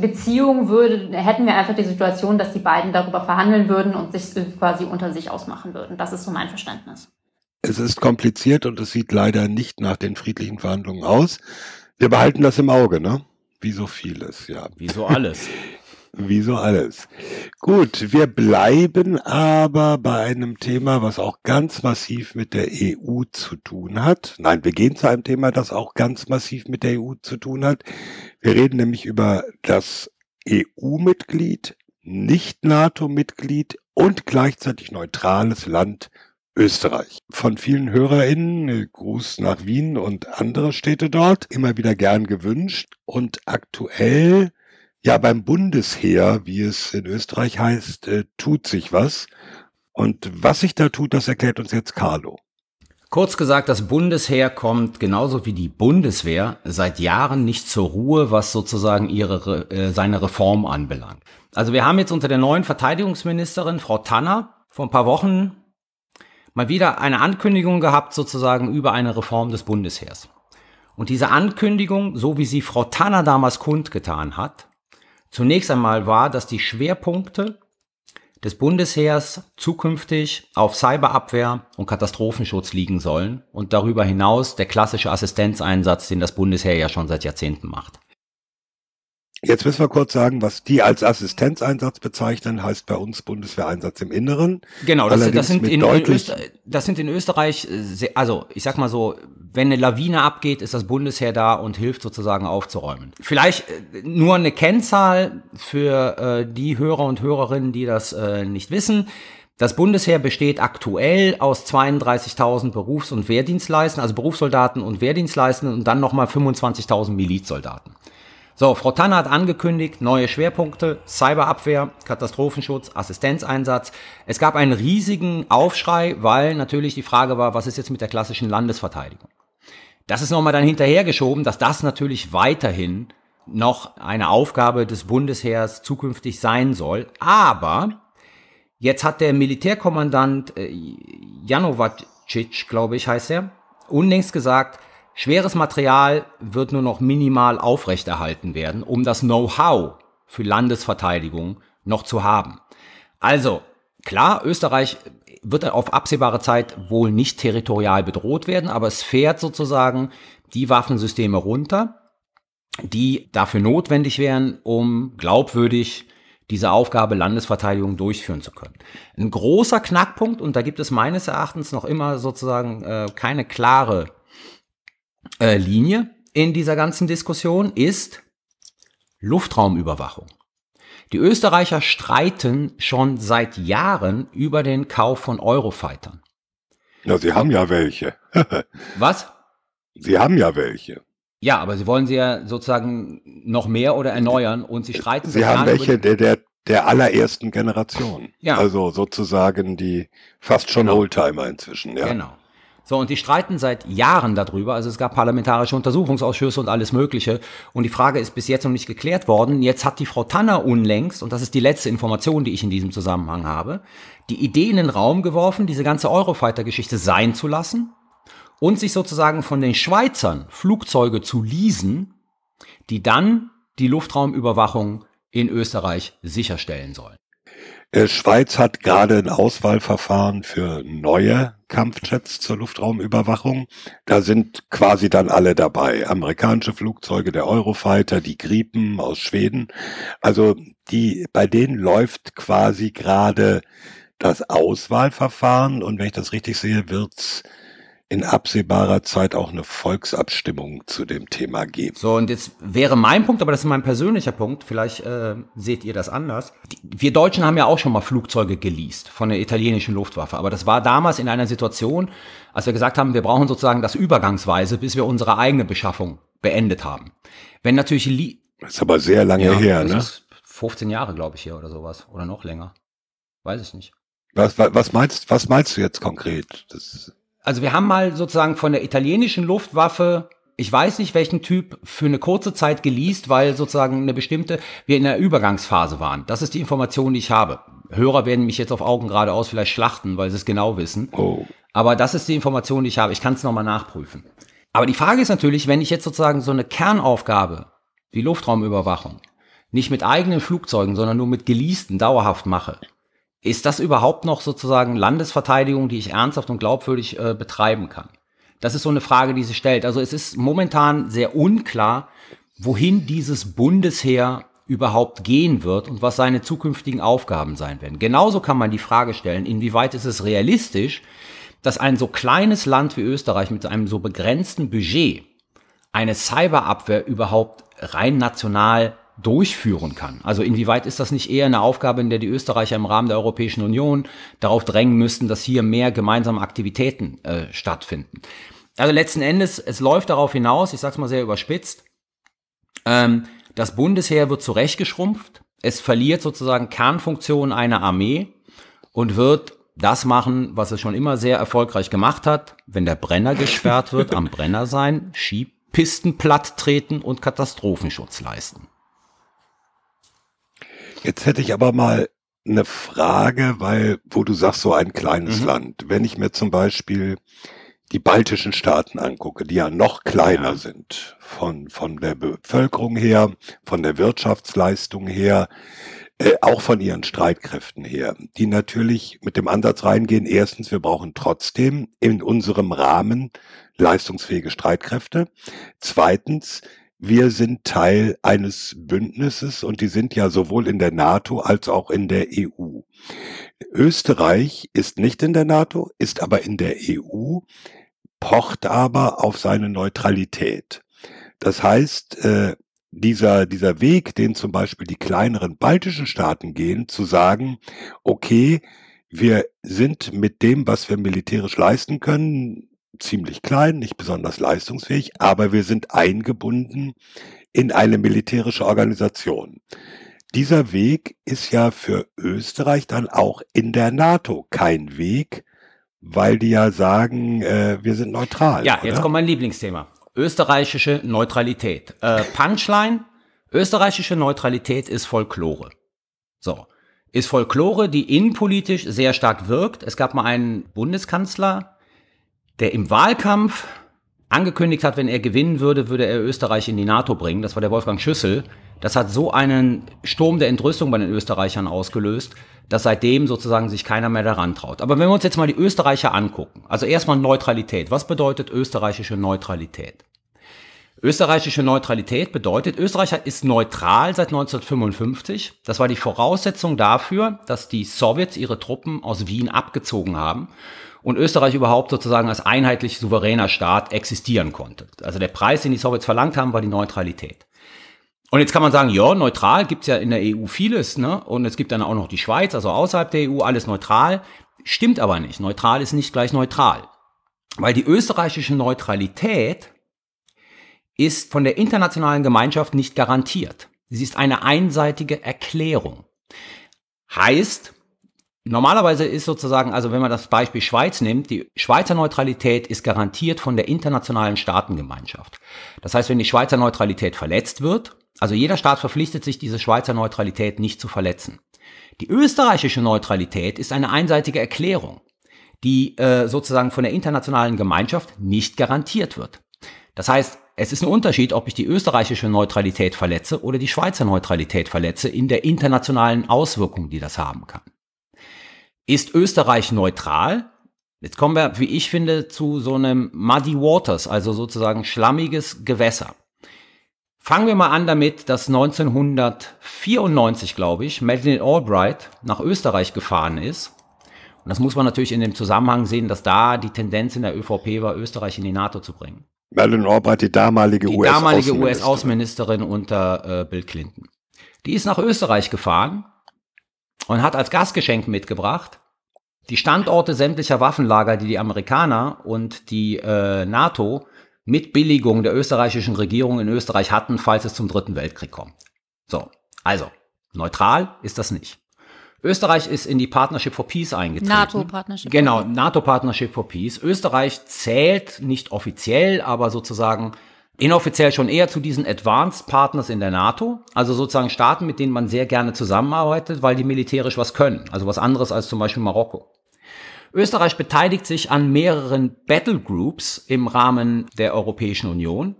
Speaker 8: Beziehung würde, hätten wir einfach die Situation, dass die beiden darüber verhandeln würden und sich quasi unter sich ausmachen würden. Das ist so mein Verständnis.
Speaker 1: Es ist kompliziert und es sieht leider nicht nach den friedlichen Verhandlungen aus. Wir behalten das im Auge, ne? Wie so vieles, ja.
Speaker 10: Wie so alles.
Speaker 1: Wie so alles. Gut, wir bleiben aber bei einem Thema, was auch ganz massiv mit der EU zu tun hat. Nein, wir gehen zu einem Thema, das auch ganz massiv mit der EU zu tun hat. Wir reden nämlich über das EU-Mitglied Nicht-NATO-Mitglied und gleichzeitig neutrales Land Österreich. Von vielen HörerInnen, äh, Gruß nach Wien und andere Städte dort, immer wieder gern gewünscht und aktuell ja beim Bundesheer, wie es in Österreich heißt, äh, tut sich was. Und was sich da tut, das erklärt uns jetzt Carlo.
Speaker 10: Kurz gesagt, das Bundesheer kommt genauso wie die Bundeswehr seit Jahren nicht zur Ruhe, was sozusagen ihre, äh, seine Reform anbelangt. Also wir haben jetzt unter der neuen Verteidigungsministerin, Frau Tanner, vor ein paar Wochen mal wieder eine Ankündigung gehabt, sozusagen über eine Reform des Bundesheers. Und diese Ankündigung, so wie sie Frau Tanner damals kundgetan hat, zunächst einmal war, dass die Schwerpunkte des Bundesheers zukünftig auf Cyberabwehr und Katastrophenschutz liegen sollen und darüber hinaus der klassische Assistenzeinsatz, den das Bundesheer ja schon seit Jahrzehnten macht.
Speaker 1: Jetzt müssen wir kurz sagen, was die als Assistenzeinsatz bezeichnen, heißt bei uns Bundeswehreinsatz im Inneren.
Speaker 10: Genau, das, das sind, in, Öster, das sind in Österreich, also ich sag mal so, wenn eine Lawine abgeht, ist das Bundesheer da und hilft sozusagen aufzuräumen. Vielleicht äh, nur eine Kennzahl für äh, die Hörer und Hörerinnen, die das äh, nicht wissen. Das Bundesheer besteht aktuell aus 32.000 Berufs- und Wehrdienstleisten, also Berufssoldaten und Wehrdienstleisten und dann nochmal 25.000 Milizsoldaten. So, Frau Tanner hat angekündigt, neue Schwerpunkte, Cyberabwehr, Katastrophenschutz, Assistenzeinsatz. Es gab einen riesigen Aufschrei, weil natürlich die Frage war, was ist jetzt mit der klassischen Landesverteidigung? Das ist nochmal dann hinterhergeschoben, dass das natürlich weiterhin noch eine Aufgabe des Bundesheers zukünftig sein soll. Aber jetzt hat der Militärkommandant äh, Janovacic, glaube ich, heißt er, unlängst gesagt, Schweres Material wird nur noch minimal aufrechterhalten werden, um das Know-how für Landesverteidigung noch zu haben. Also, klar, Österreich wird auf absehbare Zeit wohl nicht territorial bedroht werden, aber es fährt sozusagen die Waffensysteme runter, die dafür notwendig wären, um glaubwürdig diese Aufgabe Landesverteidigung durchführen zu können. Ein großer Knackpunkt, und da gibt es meines Erachtens noch immer sozusagen äh, keine klare äh, Linie in dieser ganzen Diskussion ist Luftraumüberwachung. Die Österreicher streiten schon seit Jahren über den Kauf von Eurofightern.
Speaker 1: Ja, sie haben ja welche.
Speaker 10: Was?
Speaker 1: Sie haben ja welche.
Speaker 10: Ja, aber sie wollen sie ja sozusagen noch mehr oder erneuern und sie streiten.
Speaker 1: Sie haben welche der, der, der allerersten Generation.
Speaker 10: Ja.
Speaker 1: Also sozusagen die fast schon genau. Oldtimer inzwischen, ja.
Speaker 10: Genau. So, und die streiten seit Jahren darüber. Also es gab parlamentarische Untersuchungsausschüsse und alles Mögliche. Und die Frage ist bis jetzt noch nicht geklärt worden. Jetzt hat die Frau Tanner unlängst, und das ist die letzte Information, die ich in diesem Zusammenhang habe, die Idee in den Raum geworfen, diese ganze Eurofighter-Geschichte sein zu lassen und sich sozusagen von den Schweizern Flugzeuge zu leasen, die dann die Luftraumüberwachung in Österreich sicherstellen sollen.
Speaker 1: Äh, Schweiz hat gerade ein Auswahlverfahren für neue Kampfjets zur Luftraumüberwachung. Da sind quasi dann alle dabei. Amerikanische Flugzeuge, der Eurofighter, die Gripen aus Schweden. Also die, bei denen läuft quasi gerade das Auswahlverfahren und wenn ich das richtig sehe, wird's in absehbarer Zeit auch eine Volksabstimmung zu dem Thema geben.
Speaker 10: So, und jetzt wäre mein Punkt, aber das ist mein persönlicher Punkt, vielleicht äh, seht ihr das anders. Wir Deutschen haben ja auch schon mal Flugzeuge geleast von der italienischen Luftwaffe, aber das war damals in einer Situation, als wir gesagt haben, wir brauchen sozusagen das übergangsweise, bis wir unsere eigene Beschaffung beendet haben. Wenn natürlich...
Speaker 1: Das ist aber sehr lange ja, her, ne?
Speaker 10: 15 Jahre, glaube ich, hier oder sowas. Oder noch länger. Weiß ich nicht.
Speaker 1: Was, was, was, meinst, was meinst du jetzt konkret? Das
Speaker 10: also wir haben mal sozusagen von der italienischen Luftwaffe, ich weiß nicht welchen Typ, für eine kurze Zeit geleast, weil sozusagen eine bestimmte, wir in der Übergangsphase waren. Das ist die Information, die ich habe. Hörer werden mich jetzt auf Augen geradeaus vielleicht schlachten, weil sie es genau wissen.
Speaker 1: Oh.
Speaker 10: Aber das ist die Information, die ich habe. Ich kann es nochmal nachprüfen. Aber die Frage ist natürlich, wenn ich jetzt sozusagen so eine Kernaufgabe wie Luftraumüberwachung nicht mit eigenen Flugzeugen, sondern nur mit geleasten dauerhaft mache, ist das überhaupt noch sozusagen Landesverteidigung, die ich ernsthaft und glaubwürdig äh, betreiben kann? Das ist so eine Frage, die sich stellt. Also es ist momentan sehr unklar, wohin dieses Bundesheer überhaupt gehen wird und was seine zukünftigen Aufgaben sein werden. Genauso kann man die Frage stellen, inwieweit ist es realistisch, dass ein so kleines Land wie Österreich mit einem so begrenzten Budget eine Cyberabwehr überhaupt rein national durchführen kann. Also inwieweit ist das nicht eher eine Aufgabe, in der die Österreicher im Rahmen der Europäischen Union darauf drängen müssten, dass hier mehr gemeinsame Aktivitäten äh, stattfinden? Also letzten Endes, es läuft darauf hinaus, ich sage es mal sehr überspitzt, ähm, das Bundesheer wird zurechtgeschrumpft, es verliert sozusagen Kernfunktionen einer Armee und wird das machen, was es schon immer sehr erfolgreich gemacht hat, wenn der Brenner gesperrt wird, am Brenner sein, Skipisten platt treten und Katastrophenschutz leisten.
Speaker 1: Jetzt hätte ich aber mal eine Frage, weil, wo du sagst, so ein kleines mhm. Land. Wenn ich mir zum Beispiel die baltischen Staaten angucke, die ja noch kleiner ja. sind, von, von der Bevölkerung her, von der Wirtschaftsleistung her, äh, auch von ihren Streitkräften her, die natürlich mit dem Ansatz reingehen, erstens, wir brauchen trotzdem in unserem Rahmen leistungsfähige Streitkräfte. Zweitens, wir sind Teil eines Bündnisses und die sind ja sowohl in der NATO als auch in der EU. Österreich ist nicht in der NATO, ist aber in der EU, pocht aber auf seine Neutralität. Das heißt, äh, dieser, dieser Weg, den zum Beispiel die kleineren baltischen Staaten gehen, zu sagen, okay, wir sind mit dem, was wir militärisch leisten können, ziemlich klein, nicht besonders leistungsfähig, aber wir sind eingebunden in eine militärische Organisation. Dieser Weg ist ja für Österreich dann auch in der NATO kein Weg, weil die ja sagen, äh, wir sind neutral.
Speaker 10: Ja, oder? jetzt kommt mein Lieblingsthema österreichische Neutralität. Äh, Punchline, österreichische Neutralität ist Folklore. So. Ist Folklore, die innenpolitisch sehr stark wirkt. Es gab mal einen Bundeskanzler, der im Wahlkampf angekündigt hat, wenn er gewinnen würde, würde er Österreich in die NATO bringen. Das war der Wolfgang Schüssel. Das hat so einen Sturm der Entrüstung bei den Österreichern ausgelöst, dass seitdem sozusagen sich keiner mehr daran traut. Aber wenn wir uns jetzt mal die Österreicher angucken, also erstmal Neutralität. Was bedeutet österreichische Neutralität? Österreichische Neutralität bedeutet, Österreich ist neutral seit 1955. Das war die Voraussetzung dafür, dass die Sowjets ihre Truppen aus Wien abgezogen haben und Österreich überhaupt sozusagen als einheitlich souveräner Staat existieren konnte. Also der Preis, den die Sowjets verlangt haben, war die Neutralität. Und jetzt kann man sagen, ja, neutral gibt's ja in der EU vieles, ne? Und es gibt dann auch noch die Schweiz, also außerhalb der EU, alles neutral. Stimmt aber nicht. Neutral ist nicht gleich neutral. Weil die österreichische Neutralität ist von der internationalen Gemeinschaft nicht garantiert. Sie ist eine einseitige Erklärung. Heißt, Normalerweise ist sozusagen, also wenn man das Beispiel Schweiz nimmt, die Schweizer Neutralität ist garantiert von der internationalen Staatengemeinschaft. Das heißt, wenn die Schweizer Neutralität verletzt wird, also jeder Staat verpflichtet sich, diese Schweizer Neutralität nicht zu verletzen. Die österreichische Neutralität ist eine einseitige Erklärung, die äh, sozusagen von der internationalen Gemeinschaft nicht garantiert wird. Das heißt, es ist ein Unterschied, ob ich die österreichische Neutralität verletze oder die Schweizer Neutralität verletze in der internationalen Auswirkung, die das haben kann. Ist Österreich neutral? Jetzt kommen wir, wie ich finde, zu so einem Muddy Waters, also sozusagen schlammiges Gewässer. Fangen wir mal an damit, dass 1994, glaube ich, Madeleine Albright nach Österreich gefahren ist. Und das muss man natürlich in dem Zusammenhang sehen, dass da die Tendenz in der ÖVP war, Österreich in die NATO zu bringen.
Speaker 1: Madeleine Albright, die damalige US-Außenministerin.
Speaker 10: Die damalige US-Außenministerin unter äh, Bill Clinton. Die ist nach Österreich gefahren und hat als Gastgeschenk mitgebracht die Standorte sämtlicher Waffenlager, die die Amerikaner und die äh, NATO mit Billigung der österreichischen Regierung in Österreich hatten, falls es zum Dritten Weltkrieg kommt. So, also, neutral ist das nicht. Österreich ist in die Partnership for Peace eingetreten.
Speaker 8: NATO-Partnership.
Speaker 10: Genau, NATO-Partnership for Peace. Österreich zählt nicht offiziell, aber sozusagen inoffiziell schon eher zu diesen Advanced Partners in der NATO. Also sozusagen Staaten, mit denen man sehr gerne zusammenarbeitet, weil die militärisch was können. Also was anderes als zum Beispiel Marokko. Österreich beteiligt sich an mehreren Battlegroups im Rahmen der Europäischen Union.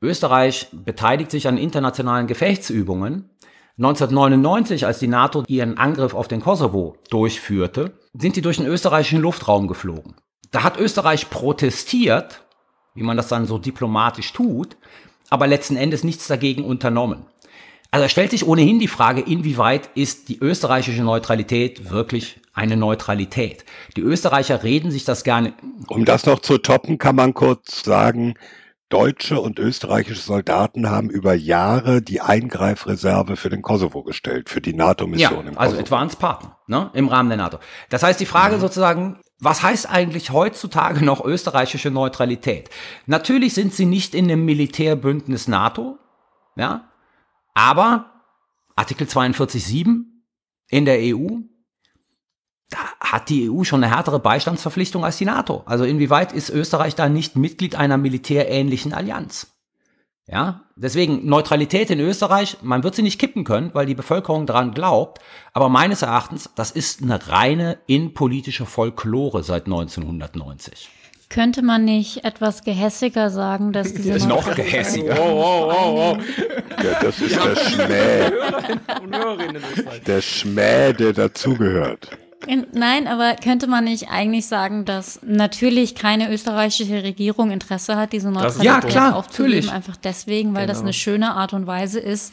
Speaker 10: Österreich beteiligt sich an internationalen Gefechtsübungen. 1999, als die NATO ihren Angriff auf den Kosovo durchführte, sind die durch den österreichischen Luftraum geflogen. Da hat Österreich protestiert, wie man das dann so diplomatisch tut, aber letzten Endes nichts dagegen unternommen. Also stellt sich ohnehin die Frage, inwieweit ist die österreichische Neutralität wirklich eine Neutralität? Die Österreicher reden sich das gerne.
Speaker 1: Um das noch zu toppen, kann man kurz sagen, deutsche und österreichische Soldaten haben über Jahre die Eingreifreserve für den Kosovo gestellt, für die NATO-Mission
Speaker 10: ja,
Speaker 1: im
Speaker 10: also
Speaker 1: Kosovo.
Speaker 10: Advanced Partner, ne, im Rahmen der NATO. Das heißt, die Frage
Speaker 1: Mhm.
Speaker 10: sozusagen, was heißt eigentlich heutzutage noch österreichische Neutralität? Natürlich sind sie nicht in dem Militärbündnis NATO, ja, aber Artikel 42.7 in der EU, da hat die EU schon eine härtere Beistandsverpflichtung als die NATO. Also inwieweit ist Österreich da nicht Mitglied einer militärähnlichen Allianz? Ja, deswegen Neutralität in Österreich, man wird sie nicht kippen können, weil die Bevölkerung daran glaubt, aber meines Erachtens, das ist eine reine innenpolitische Folklore seit 1990.
Speaker 8: Könnte man nicht etwas gehässiger sagen, dass diese
Speaker 10: Ist noch gehässiger.
Speaker 9: Oh, oh, oh,
Speaker 1: Ja, das ist der Schmäh,
Speaker 9: oh.
Speaker 1: Der Schmäh, der dazugehört.
Speaker 8: In- Nein, aber könnte man nicht eigentlich sagen, dass natürlich keine österreichische Regierung Interesse hat, diese Neutralität
Speaker 10: Ja, klar,
Speaker 8: aufzugeben,
Speaker 10: natürlich.
Speaker 8: einfach deswegen, weil das
Speaker 9: Genau.
Speaker 8: eine schöne Art und Weise ist,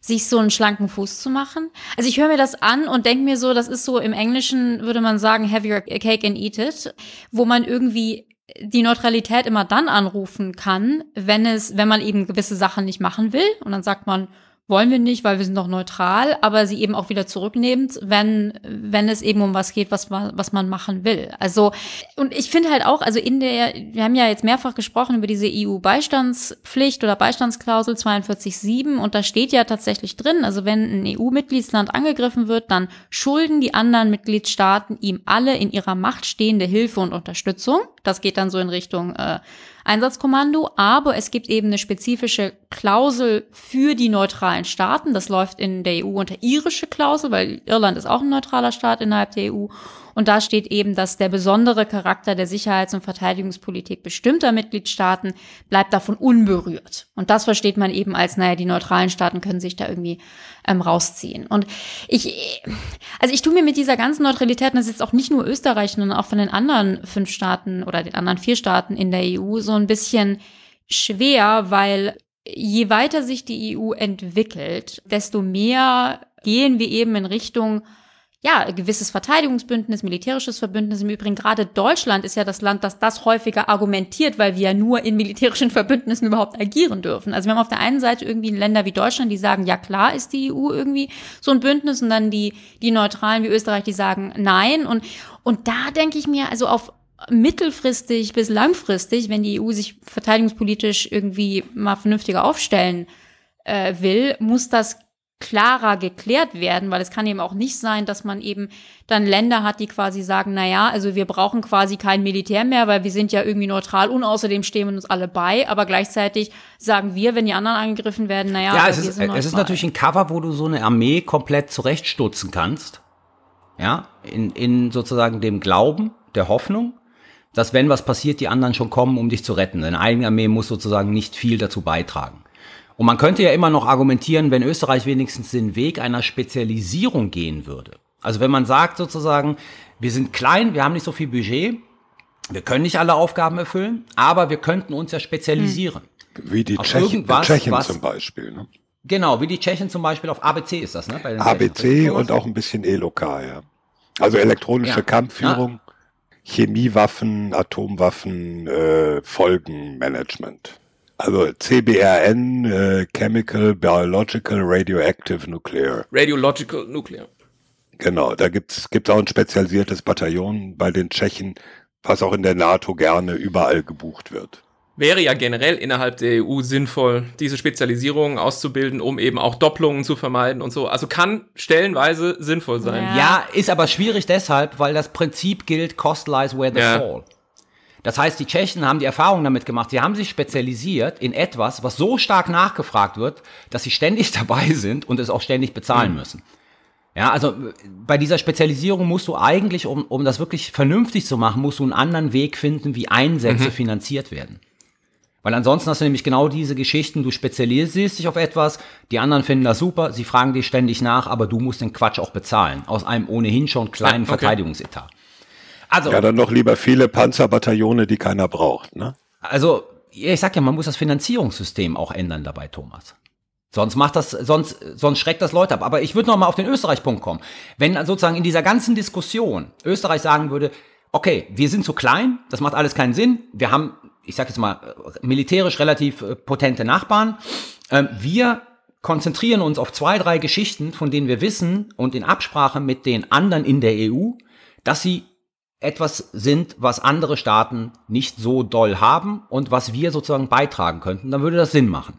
Speaker 8: sich so einen schlanken Fuß zu machen. Also ich höre mir das an und denke mir so, das ist so im Englischen würde man sagen, have your cake and eat it, wo man irgendwie die Neutralität immer dann anrufen kann, wenn es, wenn man eben gewisse Sachen nicht machen will und dann sagt man, wollen wir nicht, weil wir sind doch neutral, aber sie eben auch wieder zurücknehmend, wenn, wenn es eben um was geht, was man, was man machen will. Also, und ich finde halt auch, also in der, wir haben ja jetzt mehrfach gesprochen über diese EU-Beistandspflicht oder Beistandsklausel 42.7 und da steht ja tatsächlich drin, also wenn ein EU-Mitgliedsland angegriffen wird, dann schulden die anderen Mitgliedstaaten ihm alle in ihrer Macht stehende Hilfe und Unterstützung. Das geht dann so in Richtung äh, Einsatzkommando, aber es gibt eben eine spezifische Klausel für die neutralen Staaten. Das läuft in der EU unter irische Klausel, weil Irland ist auch ein neutraler Staat innerhalb der EU. Und da steht eben, dass der besondere Charakter der Sicherheits- und Verteidigungspolitik bestimmter Mitgliedstaaten bleibt davon unberührt. Und das versteht man eben als, naja, die neutralen Staaten können sich da irgendwie ähm, rausziehen. Und ich, also ich tue mir mit dieser ganzen Neutralität, und das ist jetzt auch nicht nur Österreich, sondern auch von den anderen fünf Staaten oder den anderen vier Staaten in der EU so ein bisschen schwer, weil je weiter sich die EU entwickelt, desto mehr gehen wir eben in Richtung ja, gewisses Verteidigungsbündnis, militärisches Verbündnis. Im Übrigen gerade Deutschland ist ja das Land, das das häufiger argumentiert, weil wir ja nur in militärischen Verbündnissen überhaupt agieren dürfen. Also wir haben auf der einen Seite irgendwie Länder wie Deutschland, die sagen, ja klar ist die EU irgendwie so ein Bündnis und dann die, die Neutralen wie Österreich, die sagen nein. Und, und da denke ich mir, also auf mittelfristig bis langfristig, wenn die EU sich verteidigungspolitisch irgendwie mal vernünftiger aufstellen äh, will, muss das klarer geklärt werden, weil es kann eben auch nicht sein, dass man eben dann Länder hat, die quasi sagen, na ja, also wir brauchen quasi kein Militär mehr, weil wir sind ja irgendwie neutral und außerdem stehen wir uns alle bei, aber gleichzeitig sagen wir, wenn die anderen angegriffen werden, na ja,
Speaker 10: Ja, es
Speaker 8: wir
Speaker 10: ist, es ist natürlich ein Cover, wo du so eine Armee komplett zurechtstutzen kannst. Ja, in, in sozusagen dem Glauben, der Hoffnung, dass wenn was passiert, die anderen schon kommen, um dich zu retten. Deine eigene Armee muss sozusagen nicht viel dazu beitragen. Und man könnte ja immer noch argumentieren, wenn Österreich wenigstens den Weg einer Spezialisierung gehen würde. Also wenn man sagt sozusagen, wir sind klein, wir haben nicht so viel Budget, wir können nicht alle Aufgaben erfüllen, aber wir könnten uns ja spezialisieren.
Speaker 1: Wie die Tschechen,
Speaker 10: irgendwas,
Speaker 1: Tschechen
Speaker 10: was-
Speaker 1: zum Beispiel. Ne?
Speaker 10: Genau, wie die Tschechen zum Beispiel auf ABC ist das, ne? Bei den
Speaker 1: ABC und auch ein bisschen ELOK, ja. Also elektronische
Speaker 10: Ja.
Speaker 1: Kampfführung, Chemiewaffen, Atomwaffen, äh, Folgenmanagement. Also CBRN, äh, Chemical, Biological, Radioactive, Nuclear.
Speaker 9: Radiological Nuclear.
Speaker 1: Genau, da gibt's gibt's auch ein spezialisiertes Bataillon bei den Tschechen, was auch in der NATO gerne überall gebucht wird.
Speaker 9: Wäre ja generell innerhalb der EU sinnvoll, diese Spezialisierung auszubilden, um eben auch Doppelungen zu vermeiden und so. Also kann stellenweise sinnvoll sein.
Speaker 8: Ja.
Speaker 10: Ja, ist aber schwierig deshalb, weil das Prinzip gilt, cost lies where they
Speaker 9: Ja.
Speaker 10: fall. Das heißt, die Tschechen haben die Erfahrung damit gemacht, sie haben sich spezialisiert in etwas, was so stark nachgefragt wird, dass sie ständig dabei sind und es auch ständig bezahlen müssen. Ja, also bei dieser Spezialisierung musst du eigentlich, um, um das wirklich vernünftig zu machen, musst du einen anderen Weg finden, wie Einsätze finanziert werden. Weil ansonsten hast du nämlich genau diese Geschichten, du spezialisierst dich auf etwas, die anderen finden das super, sie fragen dich ständig nach, aber du musst den Quatsch auch bezahlen, aus einem ohnehin schon kleinen
Speaker 9: Ja, okay.
Speaker 10: Verteidigungsetat. Also,
Speaker 1: Ja, dann noch lieber viele Panzerbataillone, die keiner braucht, ne?
Speaker 10: also, ich sag ja, man muss das Finanzierungssystem auch ändern dabei, Thomas. Sonst macht das, sonst, sonst schreckt das Leute ab. Aber ich würde noch mal auf den Österreich-Punkt kommen. Wenn sozusagen in dieser ganzen Diskussion Österreich sagen würde, okay, wir sind zu klein, das macht alles keinen Sinn, wir haben ich sage jetzt mal, militärisch relativ äh, potente Nachbarn. Ähm, wir konzentrieren uns auf zwei, drei Geschichten, von denen wir wissen und in Absprache mit den anderen in der EU, dass sie etwas sind, was andere Staaten nicht so doll haben und was wir sozusagen beitragen könnten, dann würde das Sinn machen.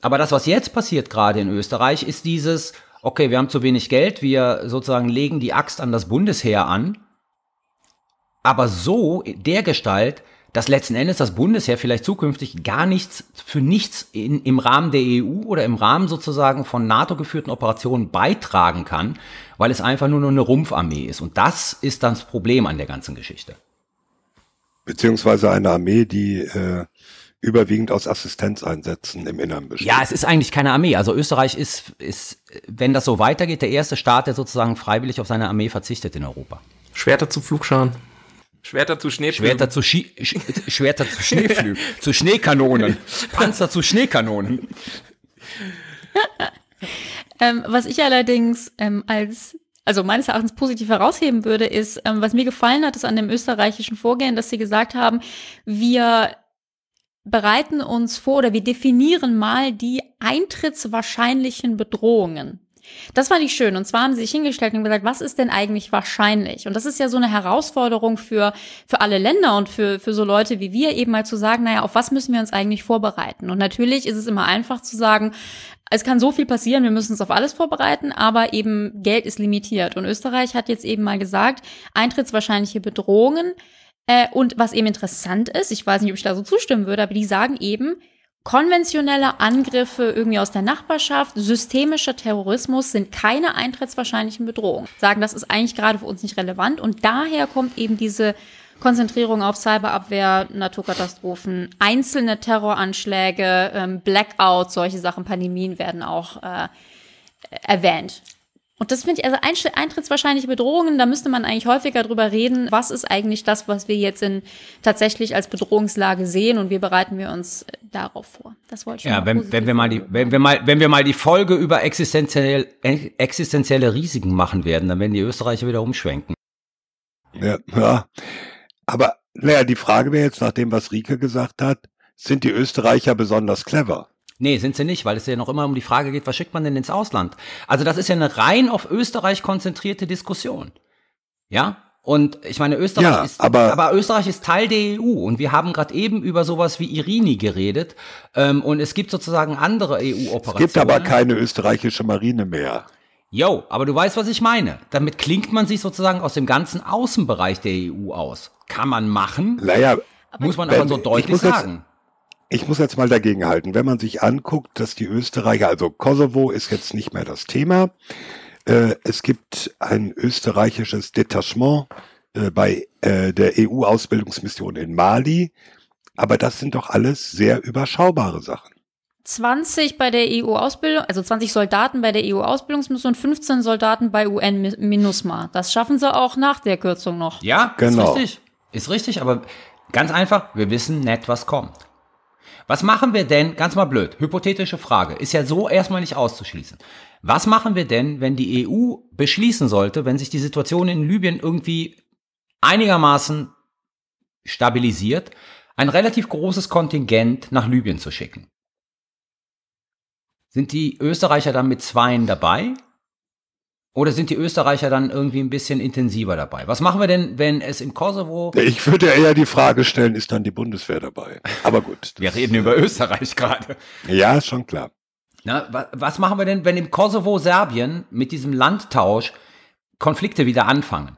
Speaker 10: Aber das, was jetzt passiert gerade in Österreich, ist dieses, okay, wir haben zu wenig Geld, wir sozusagen legen die Axt an das Bundesheer an, aber so der Gestalt, dass letzten Endes das Bundesheer vielleicht zukünftig gar nichts für nichts in, im Rahmen der EU oder im Rahmen sozusagen von NATO geführten Operationen beitragen kann, weil es einfach nur noch eine Rumpfarmee ist. Und das ist dann das Problem an der ganzen Geschichte.
Speaker 1: Beziehungsweise eine Armee, die äh, überwiegend aus Assistenzeinsätzen im Innern besteht.
Speaker 10: Ja, es ist eigentlich keine Armee. Also Österreich ist, ist, wenn das so weitergeht, der erste Staat, der sozusagen freiwillig auf seine Armee verzichtet in Europa.
Speaker 9: Schwerter zu Flugscharen. Schwerter zu Schneeflügen.
Speaker 10: Schwerter zu, Ski Sch Schwerter zu Schneeflügen. zu Schneekanonen. Panzer zu Schneekanonen.
Speaker 8: ähm, was ich allerdings ähm, als also meines Erachtens positiv herausheben würde, ist, ähm, was mir gefallen hat, ist an dem österreichischen Vorgehen, dass sie gesagt haben, wir bereiten uns vor oder wir definieren mal die eintrittswahrscheinlichen Bedrohungen. Das fand ich schön. Und zwar haben sie sich hingestellt und gesagt, was ist denn eigentlich wahrscheinlich? Und das ist ja so eine Herausforderung für, für alle Länder und für, für so Leute wie wir eben mal zu sagen, naja, auf was müssen wir uns eigentlich vorbereiten? Und natürlich ist es immer einfach zu sagen, es kann so viel passieren, wir müssen uns auf alles vorbereiten, aber eben Geld ist limitiert. Und Österreich hat jetzt eben mal gesagt, eintrittswahrscheinliche Bedrohungen. Äh, und was eben interessant ist, ich weiß nicht, ob ich da so zustimmen würde, aber die sagen eben, Konventionelle Angriffe irgendwie aus der Nachbarschaft, systemischer Terrorismus sind keine eintrittswahrscheinlichen Bedrohungen. Sagen, das ist eigentlich gerade für uns nicht relevant und daher kommt eben diese Konzentrierung auf Cyberabwehr, Naturkatastrophen, einzelne Terroranschläge, ähm, Blackouts, solche Sachen, Pandemien werden auch äh, erwähnt. Und das finde ich, also eintrittswahrscheinliche Bedrohungen, da müsste man eigentlich häufiger drüber reden, was ist eigentlich das, was wir jetzt in tatsächlich als Bedrohungslage sehen und wie bereiten wir uns darauf vor. Das wollte ich
Speaker 10: Ja, wenn, wenn wir mal die, wenn wir mal, wenn wir mal die Folge über existenziell, existenzielle Risiken machen werden, dann werden die Österreicher wieder umschwenken.
Speaker 1: Ja, ja. Aber naja, die Frage wäre jetzt nach dem, was Rike gesagt hat, sind die Österreicher besonders clever?
Speaker 10: Nee, sind sie nicht, weil es ja noch immer um die Frage geht, was schickt man denn ins Ausland? Also das ist ja eine rein auf Österreich konzentrierte Diskussion. Ja? Und ich meine, Österreich
Speaker 1: Ja,
Speaker 10: ist,
Speaker 1: aber-
Speaker 10: aber Österreich ist Teil der EU und wir haben gerade eben über sowas wie Irini geredet ähm, und es gibt sozusagen andere E
Speaker 1: Es
Speaker 10: EU-Operationen.
Speaker 1: gibt aber keine österreichische Marine mehr.
Speaker 10: Yo, aber du weißt, was ich meine. Damit klingt man sich sozusagen aus dem ganzen Außenbereich der EU aus. Kann man machen,
Speaker 1: Naja,
Speaker 10: muss man aber so
Speaker 1: ich
Speaker 10: deutlich
Speaker 1: muss jetzt-
Speaker 10: sagen.
Speaker 1: Ich muss jetzt mal dagegen halten. Wenn man sich anguckt, dass die Österreicher, also Kosovo ist jetzt nicht mehr das Thema. Äh, es gibt ein österreichisches Detachement äh, bei äh, der EU-Ausbildungsmission in Mali. Aber das sind doch alles sehr überschaubare Sachen.
Speaker 8: 20 bei der EU-Ausbildung, also 20 Soldaten bei der EU-Ausbildungsmission, 15 Soldaten bei UN-MINUSMA. Das schaffen sie auch nach der Kürzung noch.
Speaker 10: Ja,
Speaker 1: Genau.
Speaker 10: ist richtig. Ist richtig, aber ganz einfach, wir wissen nicht, was kommt. Was machen wir denn, ganz mal blöd, hypothetische Frage, ist ja so erstmal nicht auszuschließen. Was machen wir denn, wenn die EU beschließen sollte, wenn sich die Situation in Libyen irgendwie einigermaßen stabilisiert, ein relativ großes Kontingent nach Libyen zu schicken? Sind die Österreicher dann mit Zweien dabei? Oder sind die Österreicher dann irgendwie ein bisschen intensiver dabei? Was machen wir denn, wenn es im Kosovo.
Speaker 1: Ich würde eher die Frage stellen, ist dann die Bundeswehr dabei? Aber gut.
Speaker 10: Wir reden über Österreich gerade.
Speaker 1: Ja, ist schon klar.
Speaker 10: Na, wa- was machen wir denn, wenn im Kosovo Serbien mit diesem Landtausch Konflikte wieder anfangen?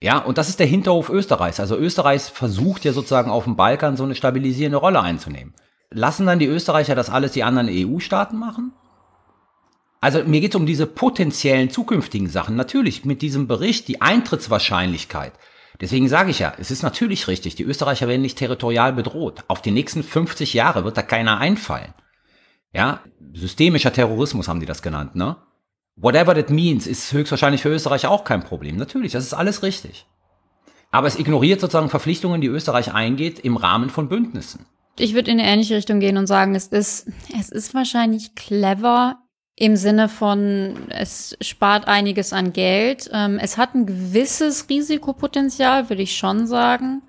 Speaker 10: Ja, und das ist der Hinterhof Österreichs. Also Österreich versucht ja sozusagen auf dem Balkan so eine stabilisierende Rolle einzunehmen. Lassen dann die Österreicher das alles die anderen EU-Staaten machen? Also mir geht es um diese potenziellen zukünftigen Sachen. Natürlich mit diesem Bericht die Eintrittswahrscheinlichkeit. Deswegen sage ich ja, es ist natürlich richtig, die Österreicher werden nicht territorial bedroht. Auf die nächsten 50 Jahre wird da keiner einfallen. Ja, systemischer Terrorismus haben die das genannt, ne? Whatever that means, ist höchstwahrscheinlich für Österreich auch kein Problem. Natürlich, das ist alles richtig. Aber es ignoriert sozusagen Verpflichtungen, die Österreich eingeht im Rahmen von Bündnissen.
Speaker 8: Ich würde in eine ähnliche Richtung gehen und sagen, es ist, es ist wahrscheinlich clever im Sinne von, es spart einiges an Geld. Ähm, es hat ein gewisses Risikopotenzial, würde ich schon sagen.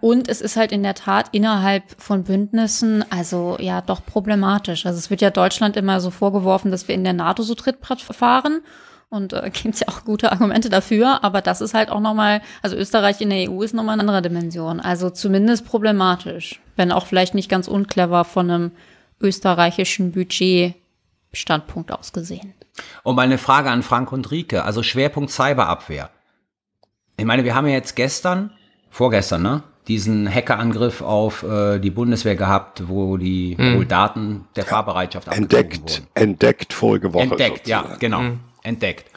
Speaker 8: Und es ist halt in der Tat innerhalb von Bündnissen, also ja, doch problematisch. Also es wird ja Deutschland immer so vorgeworfen, dass wir in der NATO so Trittbrett fahren. Und äh, gibt ja auch gute Argumente dafür, aber das ist halt auch nochmal, also Österreich in der EU ist nochmal eine andere Dimension. Also zumindest problematisch, wenn auch vielleicht nicht ganz unclever von einem österreichischen Budgetstandpunkt aus gesehen.
Speaker 10: Und meine Frage an Frank und Rike, also Schwerpunkt Cyberabwehr. Ich meine, wir haben ja jetzt gestern, vorgestern, ne? diesen Hackerangriff auf äh, die Bundeswehr gehabt, wo die
Speaker 9: Hm.
Speaker 10: wohl Daten der Fahrbereitschaft
Speaker 1: Entdeckt,
Speaker 10: abgezogen
Speaker 1: entdeckt vorige Woche.
Speaker 10: wurden. Entdeckt, ja,
Speaker 1: sozusagen.
Speaker 10: genau.
Speaker 9: Hm.
Speaker 10: Entdeckt.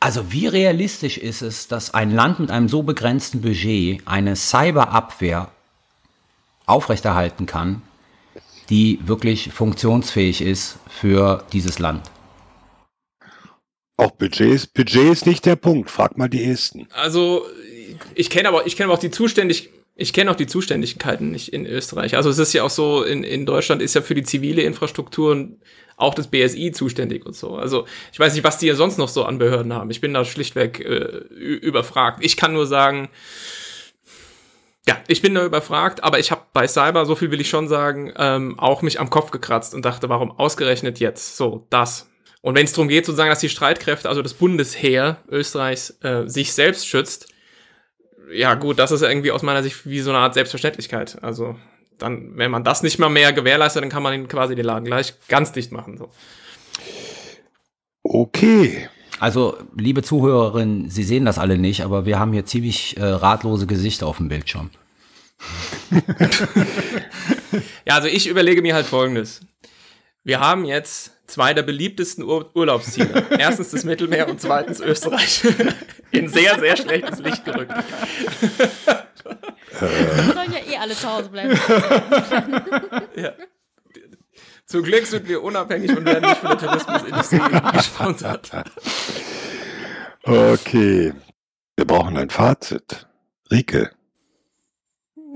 Speaker 10: Also wie realistisch ist es, dass ein Land mit einem so begrenzten Budget eine Cyberabwehr aufrechterhalten kann, die wirklich funktionsfähig ist für dieses Land?
Speaker 1: Auch Budgets, Budget ist nicht der Punkt. Frag mal die Esten.
Speaker 9: Also, ich kenne aber, ich kenne aber auch die Zuständig, ich kenne auch die Zuständigkeiten nicht in Österreich. Also es ist ja auch so, in, in Deutschland ist ja für die zivile Infrastruktur auch das BSI zuständig und so. Also ich weiß nicht, was die ja sonst noch so an Behörden haben. Ich bin da schlichtweg äh, überfragt. Ich kann nur sagen, ja, ich bin da überfragt, aber ich habe bei Cyber, so viel will ich schon sagen, ähm, auch mich am Kopf gekratzt und dachte, warum ausgerechnet jetzt so das? Und wenn es darum geht, sozusagen, dass die Streitkräfte, also das Bundesheer Österreichs, äh, sich selbst schützt, ja gut, das ist irgendwie aus meiner Sicht wie so eine Art Selbstverständlichkeit. Also dann, wenn man das nicht mal mehr gewährleistet, dann kann man ihn quasi den Laden gleich ganz dicht machen. So.
Speaker 1: Okay.
Speaker 10: Also, liebe Zuhörerinnen, Sie sehen das alle nicht, aber wir haben hier ziemlich äh, ratlose Gesichter auf dem Bildschirm.
Speaker 9: Ja, also ich überlege mir halt folgendes. Wir haben jetzt zwei der beliebtesten Ur Urlaubsziele. Erstens das Mittelmeer und zweitens Österreich. In sehr, sehr schlechtes Licht gerückt.
Speaker 8: Wir sollen ja eh alle zu Hause bleiben.
Speaker 9: Ja. Zum Glück sind wir unabhängig und werden nicht von der Tourismusindustrie gesponsert.
Speaker 1: Okay. Wir brauchen ein Fazit. Rike.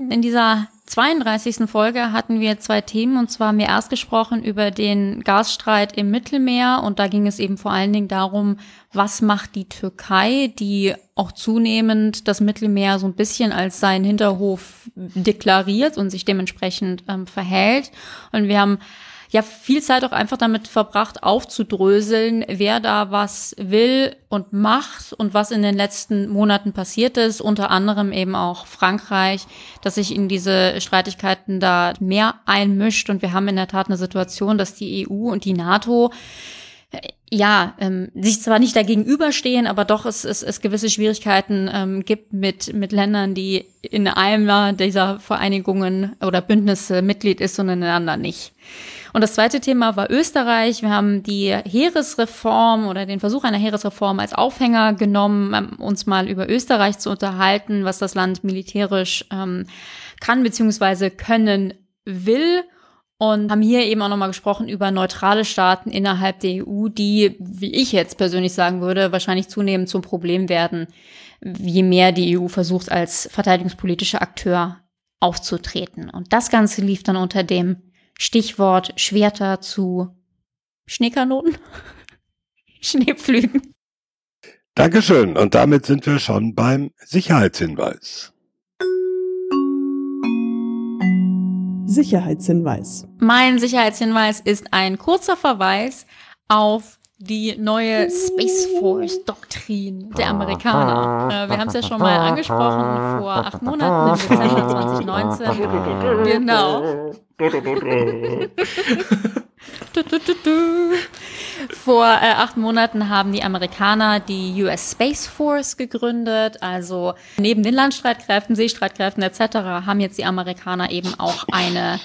Speaker 8: In dieser 32. Folge hatten wir zwei Themen und zwar haben wir erst gesprochen über den Gasstreit im Mittelmeer und da ging es eben vor allen Dingen darum, was macht die Türkei, die auch zunehmend das Mittelmeer so ein bisschen als seinen Hinterhof deklariert und sich dementsprechend ähm, verhält. Und wir haben ja viel Zeit auch einfach damit verbracht, aufzudröseln, wer da was will und macht und was in den letzten Monaten passiert ist, unter anderem eben auch Frankreich, dass sich in diese Streitigkeiten da mehr einmischt und wir haben in der Tat eine Situation, dass die EU und die NATO äh, ja, ähm, sich zwar nicht dagegen überstehen, aber doch es, es, es gewisse Schwierigkeiten ähm, gibt mit, mit Ländern, die in einer dieser Vereinigungen oder Bündnisse Mitglied ist und in den anderen nicht. Und das zweite Thema war Österreich. Wir haben die Heeresreform oder den Versuch einer Heeresreform als Aufhänger genommen, um uns mal über Österreich zu unterhalten, was das Land militärisch ähm, kann bzw. können will. Und haben hier eben auch nochmal gesprochen über neutrale Staaten innerhalb der EU, die, wie ich jetzt persönlich sagen würde, wahrscheinlich zunehmend zum Problem werden, je mehr die EU versucht, als verteidigungspolitischer Akteur aufzutreten. Und das Ganze lief dann unter dem Stichwort Schwerter zu Schneekanonen, Schneepflügen.
Speaker 1: Dankeschön. Und damit sind wir schon beim Sicherheitshinweis.
Speaker 11: Sicherheitshinweis.
Speaker 8: Mein Sicherheitshinweis ist ein kurzer Verweis auf die neue Space Force Doktrin der Amerikaner. Äh, wir haben es ja schon mal angesprochen vor acht Monaten im Dezember 2019. Genau. Vor äh, acht Monaten haben die Amerikaner die US Space Force gegründet. Also neben den Landstreitkräften, Seestreitkräften etc. haben jetzt die Amerikaner eben auch eine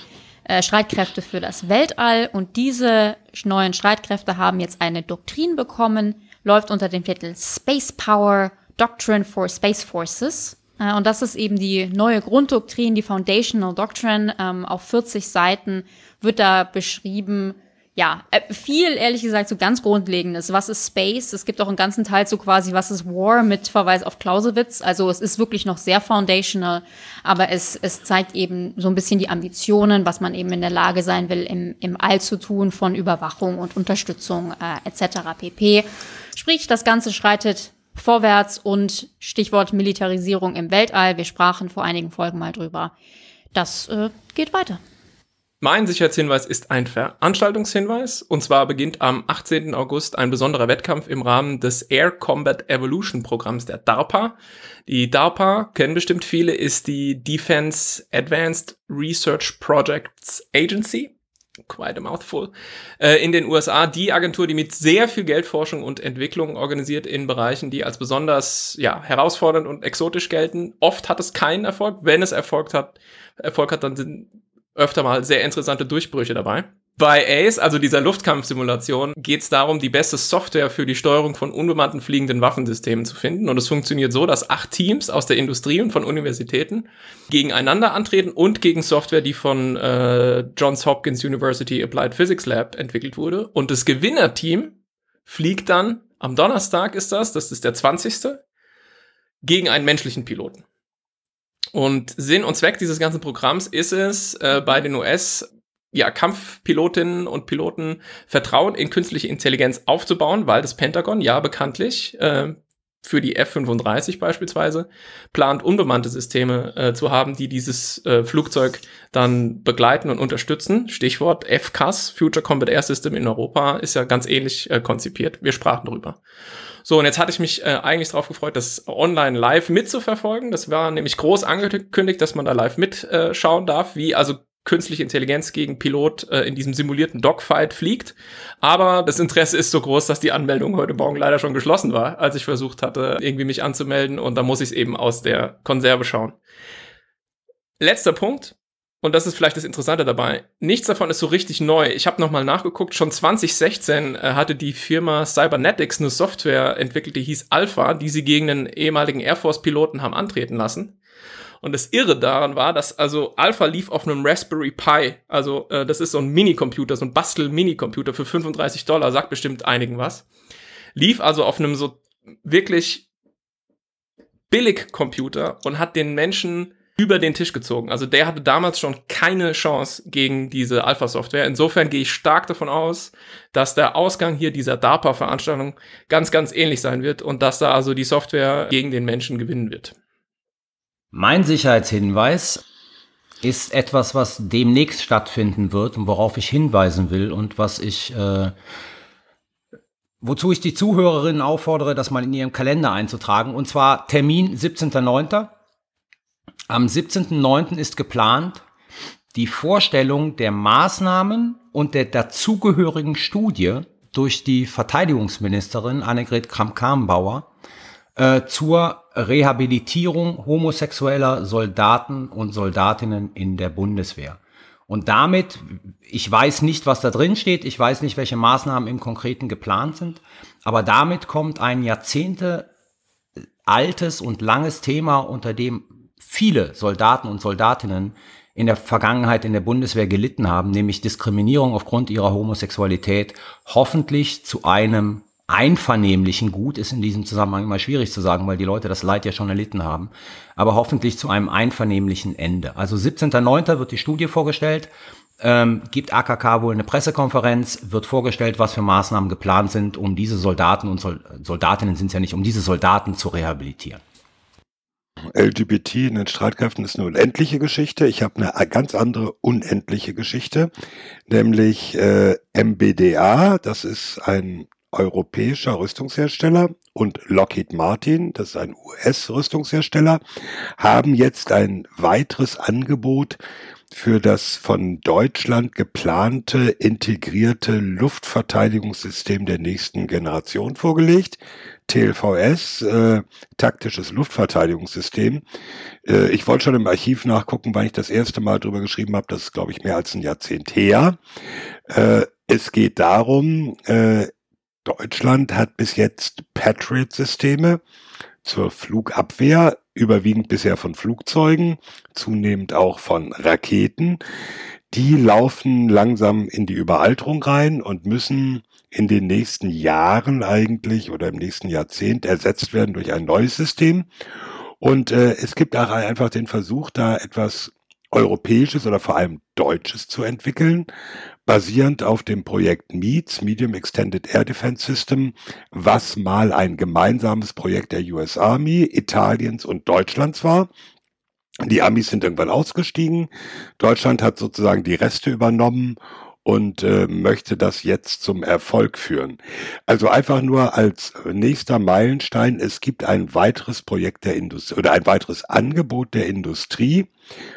Speaker 8: äh, Streitkräfte für das Weltall. Und diese neuen Streitkräfte haben jetzt eine Doktrin bekommen, läuft unter dem Titel Space Power Doctrine for Space Forces. Äh, und das ist eben die neue Grunddoktrin, die Foundational Doctrine. Ähm, auf 40 Seiten wird da beschrieben, ja, äh, viel ehrlich gesagt so ganz Grundlegendes. Was ist Space? Es gibt auch einen ganzen Teil so quasi, was ist War mit Verweis auf Clausewitz. Also es ist wirklich noch sehr foundational, aber es, es zeigt eben so ein bisschen die Ambitionen, was man eben in der Lage sein will, im, im All zu tun von Überwachung und Unterstützung äh, etc. pp. Sprich, das Ganze schreitet vorwärts und Stichwort Militarisierung im Weltall. Wir sprachen vor einigen Folgen mal drüber. Das äh, geht weiter.
Speaker 9: Mein Sicherheitshinweis ist ein Veranstaltungshinweis. Und zwar beginnt am 18. August ein besonderer Wettkampf im Rahmen des Air Combat Evolution Programms der DARPA. Die DARPA, kennen bestimmt viele, ist die Defense Advanced Research Projects Agency. Quite a mouthful. Äh, in den USA die Agentur, die mit sehr viel Geldforschung und Entwicklung organisiert in Bereichen, die als besonders ja, herausfordernd und exotisch gelten. Oft hat es keinen Erfolg. Wenn es Erfolg hat, Erfolg hat, dann sind öfter mal sehr interessante Durchbrüche dabei. Bei Ace, also dieser Luftkampfsimulation, geht es darum, die beste Software für die Steuerung von unbemannten fliegenden Waffensystemen zu finden. Und es funktioniert so, dass acht Teams aus der Industrie und von Universitäten gegeneinander antreten und gegen Software, die von äh, Johns Hopkins University Applied Physics Lab entwickelt wurde. Und das Gewinnerteam fliegt dann am Donnerstag ist das, das ist der 20. gegen einen menschlichen Piloten. Und Sinn und Zweck dieses ganzen Programms ist es, äh, bei den US ja, Kampfpilotinnen und Piloten Vertrauen in künstliche Intelligenz aufzubauen, weil das Pentagon ja bekanntlich äh, für die F-35 beispielsweise plant, unbemannte Systeme äh, zu haben, die dieses äh, Flugzeug dann begleiten und unterstützen. Stichwort FCAS, Future Combat Air System in Europa, ist ja ganz ähnlich äh, konzipiert. Wir sprachen darüber. So, und jetzt hatte ich mich äh, eigentlich darauf gefreut, das online live mitzuverfolgen. Das war nämlich groß angekündigt, dass man da live mitschauen äh, darf, wie also künstliche Intelligenz gegen Pilot äh, in diesem simulierten Dogfight fliegt. Aber das Interesse ist so groß, dass die Anmeldung heute Morgen leider schon geschlossen war, als ich versucht hatte, irgendwie mich anzumelden. Und da muss ich es eben aus der Konserve schauen. Letzter Punkt und das ist vielleicht das Interessante dabei, nichts davon ist so richtig neu. Ich habe nochmal nachgeguckt, schon 2016 äh, hatte die Firma Cybernetics eine Software entwickelt, die hieß Alpha, die sie gegen einen ehemaligen Air Force-Piloten haben antreten lassen. Und das Irre daran war, dass also Alpha lief auf einem Raspberry Pi. Also äh, das ist so ein Minicomputer, so ein Bastel-Minicomputer für 35 Dollar, sagt bestimmt einigen was. Lief also auf einem so wirklich billig Computer und hat den Menschen über den Tisch gezogen. Also der hatte damals schon keine Chance gegen diese Alpha-Software. Insofern gehe ich stark davon aus, dass der Ausgang hier dieser DARPA-Veranstaltung ganz, ganz ähnlich sein wird und dass da also die Software gegen den Menschen gewinnen wird.
Speaker 10: Mein Sicherheitshinweis ist etwas, was demnächst stattfinden wird und worauf ich hinweisen will und was ich, äh, wozu ich die Zuhörerinnen auffordere, das mal in ihrem Kalender einzutragen. Und zwar Termin 17.09. Am 17.09. ist geplant die Vorstellung der Maßnahmen und der dazugehörigen Studie durch die Verteidigungsministerin Annegret Kramp-Karrenbauer äh, zur Rehabilitierung homosexueller Soldaten und Soldatinnen in der Bundeswehr. Und damit, ich weiß nicht, was da drin steht, ich weiß nicht, welche Maßnahmen im Konkreten geplant sind, aber damit kommt ein Jahrzehnte altes und langes Thema, unter dem viele Soldaten und Soldatinnen in der Vergangenheit in der Bundeswehr gelitten haben, nämlich Diskriminierung aufgrund ihrer Homosexualität, hoffentlich zu einem einvernehmlichen Gut, ist in diesem Zusammenhang immer schwierig zu sagen, weil die Leute das Leid ja schon erlitten haben, aber hoffentlich zu einem einvernehmlichen Ende. Also 17.09. wird die Studie vorgestellt, ähm, gibt AKK wohl eine Pressekonferenz, wird vorgestellt, was für Maßnahmen geplant sind, um diese Soldaten und Soldatinnen sind es ja nicht, um diese Soldaten zu rehabilitieren.
Speaker 1: LGBT in den Streitkräften ist eine unendliche Geschichte. Ich habe eine ganz andere unendliche Geschichte, nämlich äh, MBDA, das ist ein europäischer Rüstungshersteller und Lockheed Martin, das ist ein US-Rüstungshersteller, haben jetzt ein weiteres Angebot für das von Deutschland geplante integrierte Luftverteidigungssystem der nächsten Generation vorgelegt. TLVS, äh, taktisches Luftverteidigungssystem. Äh, ich wollte schon im Archiv nachgucken, wann ich das erste Mal drüber geschrieben habe. Das ist, glaube ich, mehr als ein Jahrzehnt her. Äh, es geht darum, äh, Deutschland hat bis jetzt Patriot-Systeme zur Flugabwehr, überwiegend bisher von Flugzeugen, zunehmend auch von Raketen. Die laufen langsam in die Überalterung rein und müssen in den nächsten Jahren eigentlich oder im nächsten Jahrzehnt ersetzt werden durch ein neues System. Und äh, es gibt auch einfach den Versuch, da etwas europäisches oder vor allem deutsches zu entwickeln, basierend auf dem Projekt MEADS, Medium Extended Air Defense System, was mal ein gemeinsames Projekt der US Army, Italiens und Deutschlands war. Die Amis sind irgendwann ausgestiegen. Deutschland hat sozusagen die Reste übernommen und äh, möchte das jetzt zum Erfolg führen. Also einfach nur als nächster Meilenstein, es gibt ein weiteres Projekt der Industrie oder ein weiteres Angebot der Industrie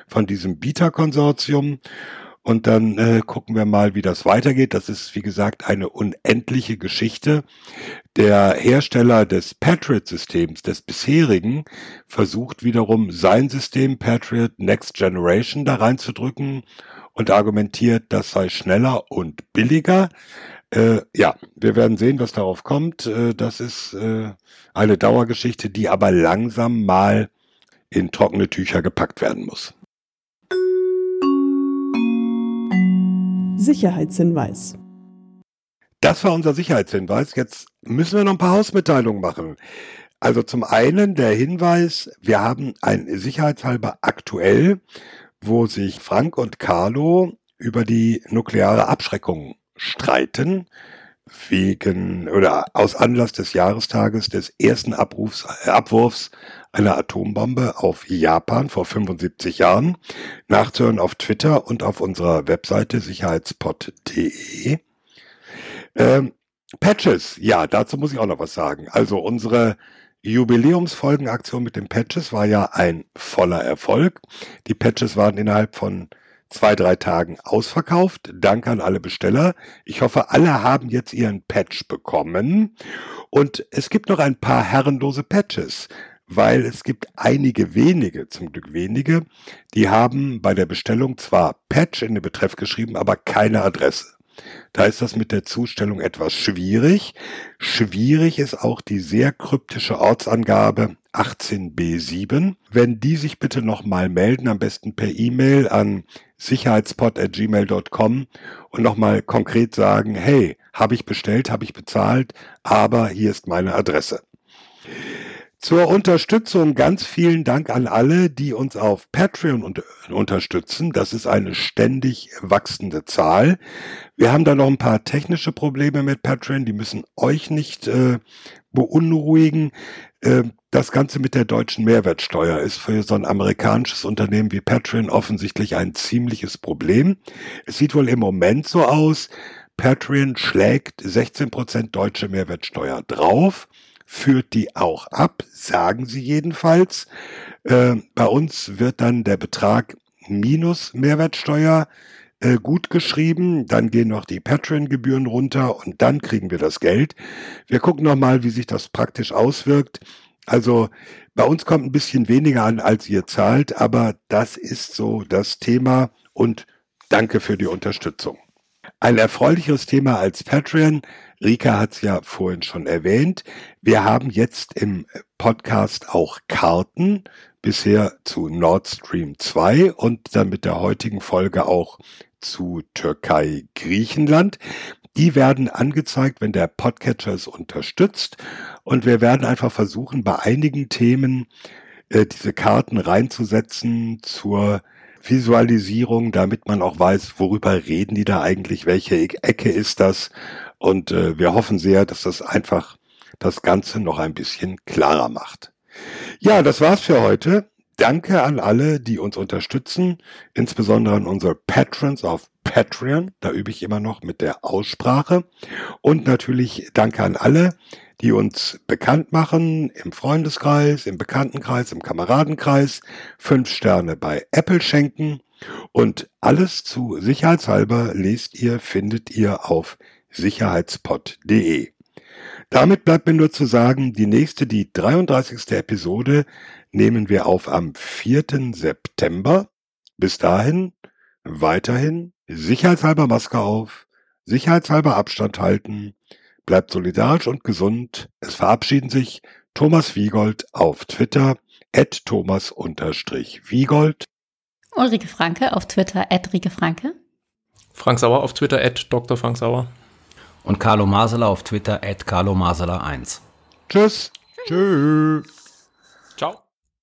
Speaker 1: von diesem Bieterkonsortium. Und dann äh, gucken wir mal, wie das weitergeht. Das ist, wie gesagt, eine unendliche Geschichte. Der Hersteller des Patriot-Systems, des bisherigen, versucht wiederum sein System Patriot Next Generation da reinzudrücken und argumentiert, das sei schneller und billiger. Äh, ja, wir werden sehen, was darauf kommt. Äh, das ist äh, eine Dauergeschichte, die aber langsam mal in trockene Tücher gepackt werden muss.
Speaker 11: Sicherheitshinweis.
Speaker 1: Das war unser Sicherheitshinweis. Jetzt müssen wir noch ein paar Hausmitteilungen machen. Also zum einen der Hinweis, wir haben ein sicherheitshalber aktuell, wo sich Frank und Carlo über die nukleare Abschreckung streiten wegen oder aus Anlass des Jahrestages des ersten Abrufs, äh, Abwurfs einer Atombombe auf Japan vor 75 Jahren. Nachzuhören auf Twitter und auf unserer Webseite sicherheitspot.de. Ähm, Patches, ja, dazu muss ich auch noch was sagen. Also unsere Jubiläumsfolgenaktion mit den Patches war ja ein voller Erfolg. Die Patches waren innerhalb von zwei, drei Tagen ausverkauft. Danke an alle Besteller. Ich hoffe, alle haben jetzt ihren Patch bekommen. Und es gibt noch ein paar herrenlose Patches weil es gibt einige wenige, zum Glück wenige, die haben bei der Bestellung zwar Patch in den Betreff geschrieben, aber keine Adresse. Da ist das mit der Zustellung etwas schwierig. Schwierig ist auch die sehr kryptische Ortsangabe 18b7. Wenn die sich bitte nochmal melden, am besten per E-Mail an sicherheitspot.gmail.com und nochmal konkret sagen, hey, habe ich bestellt, habe ich bezahlt, aber hier ist meine Adresse. Zur Unterstützung ganz vielen Dank an alle, die uns auf Patreon unter unterstützen. Das ist eine ständig wachsende Zahl. Wir haben da noch ein paar technische Probleme mit Patreon, die müssen euch nicht äh, beunruhigen. Äh, das Ganze mit der deutschen Mehrwertsteuer ist für so ein amerikanisches Unternehmen wie Patreon offensichtlich ein ziemliches Problem. Es sieht wohl im Moment so aus, Patreon schlägt 16% deutsche Mehrwertsteuer drauf führt die auch ab, sagen sie jedenfalls. Äh, bei uns wird dann der Betrag minus Mehrwertsteuer äh, gut geschrieben, dann gehen noch die Patreon-Gebühren runter und dann kriegen wir das Geld. Wir gucken nochmal, wie sich das praktisch auswirkt. Also bei uns kommt ein bisschen weniger an, als ihr zahlt, aber das ist so das Thema und danke für die Unterstützung. Ein erfreulicheres Thema als Patreon Rika hat es ja vorhin schon erwähnt. Wir haben jetzt im Podcast auch Karten, bisher zu Nord Stream 2 und dann mit der heutigen Folge auch zu Türkei, Griechenland. Die werden angezeigt, wenn der Podcatcher es unterstützt. Und wir werden einfach versuchen, bei einigen Themen äh, diese Karten reinzusetzen zur Visualisierung, damit man auch weiß, worüber reden die da eigentlich, welche Ecke ist das und äh, wir hoffen sehr, dass das einfach das Ganze noch ein bisschen klarer macht. Ja, das war's für heute. Danke an alle, die uns unterstützen, insbesondere an unsere Patrons auf Patreon. Da übe ich immer noch mit der Aussprache. Und natürlich danke an alle, die uns bekannt machen im Freundeskreis, im Bekanntenkreis, im Kameradenkreis, fünf Sterne bei Apple schenken und alles zu sicherheitshalber lest ihr, findet ihr auf sicherheitspot.de. Damit bleibt mir nur zu sagen, die nächste, die 33. Episode nehmen wir auf am 4. September. Bis dahin weiterhin sicherheitshalber Maske auf, sicherheitshalber Abstand halten, bleibt solidarisch und gesund. Es verabschieden sich Thomas Wiegold auf Twitter at Thomas-Wiegold.
Speaker 8: Ulrike Franke auf Twitter at Rike Franke.
Speaker 9: Frank Sauer auf Twitter at Dr. Frank Sauer.
Speaker 10: Und Carlo Masala auf Twitter at Carlo Masala 1.
Speaker 1: Tschüss.
Speaker 10: Tschüss.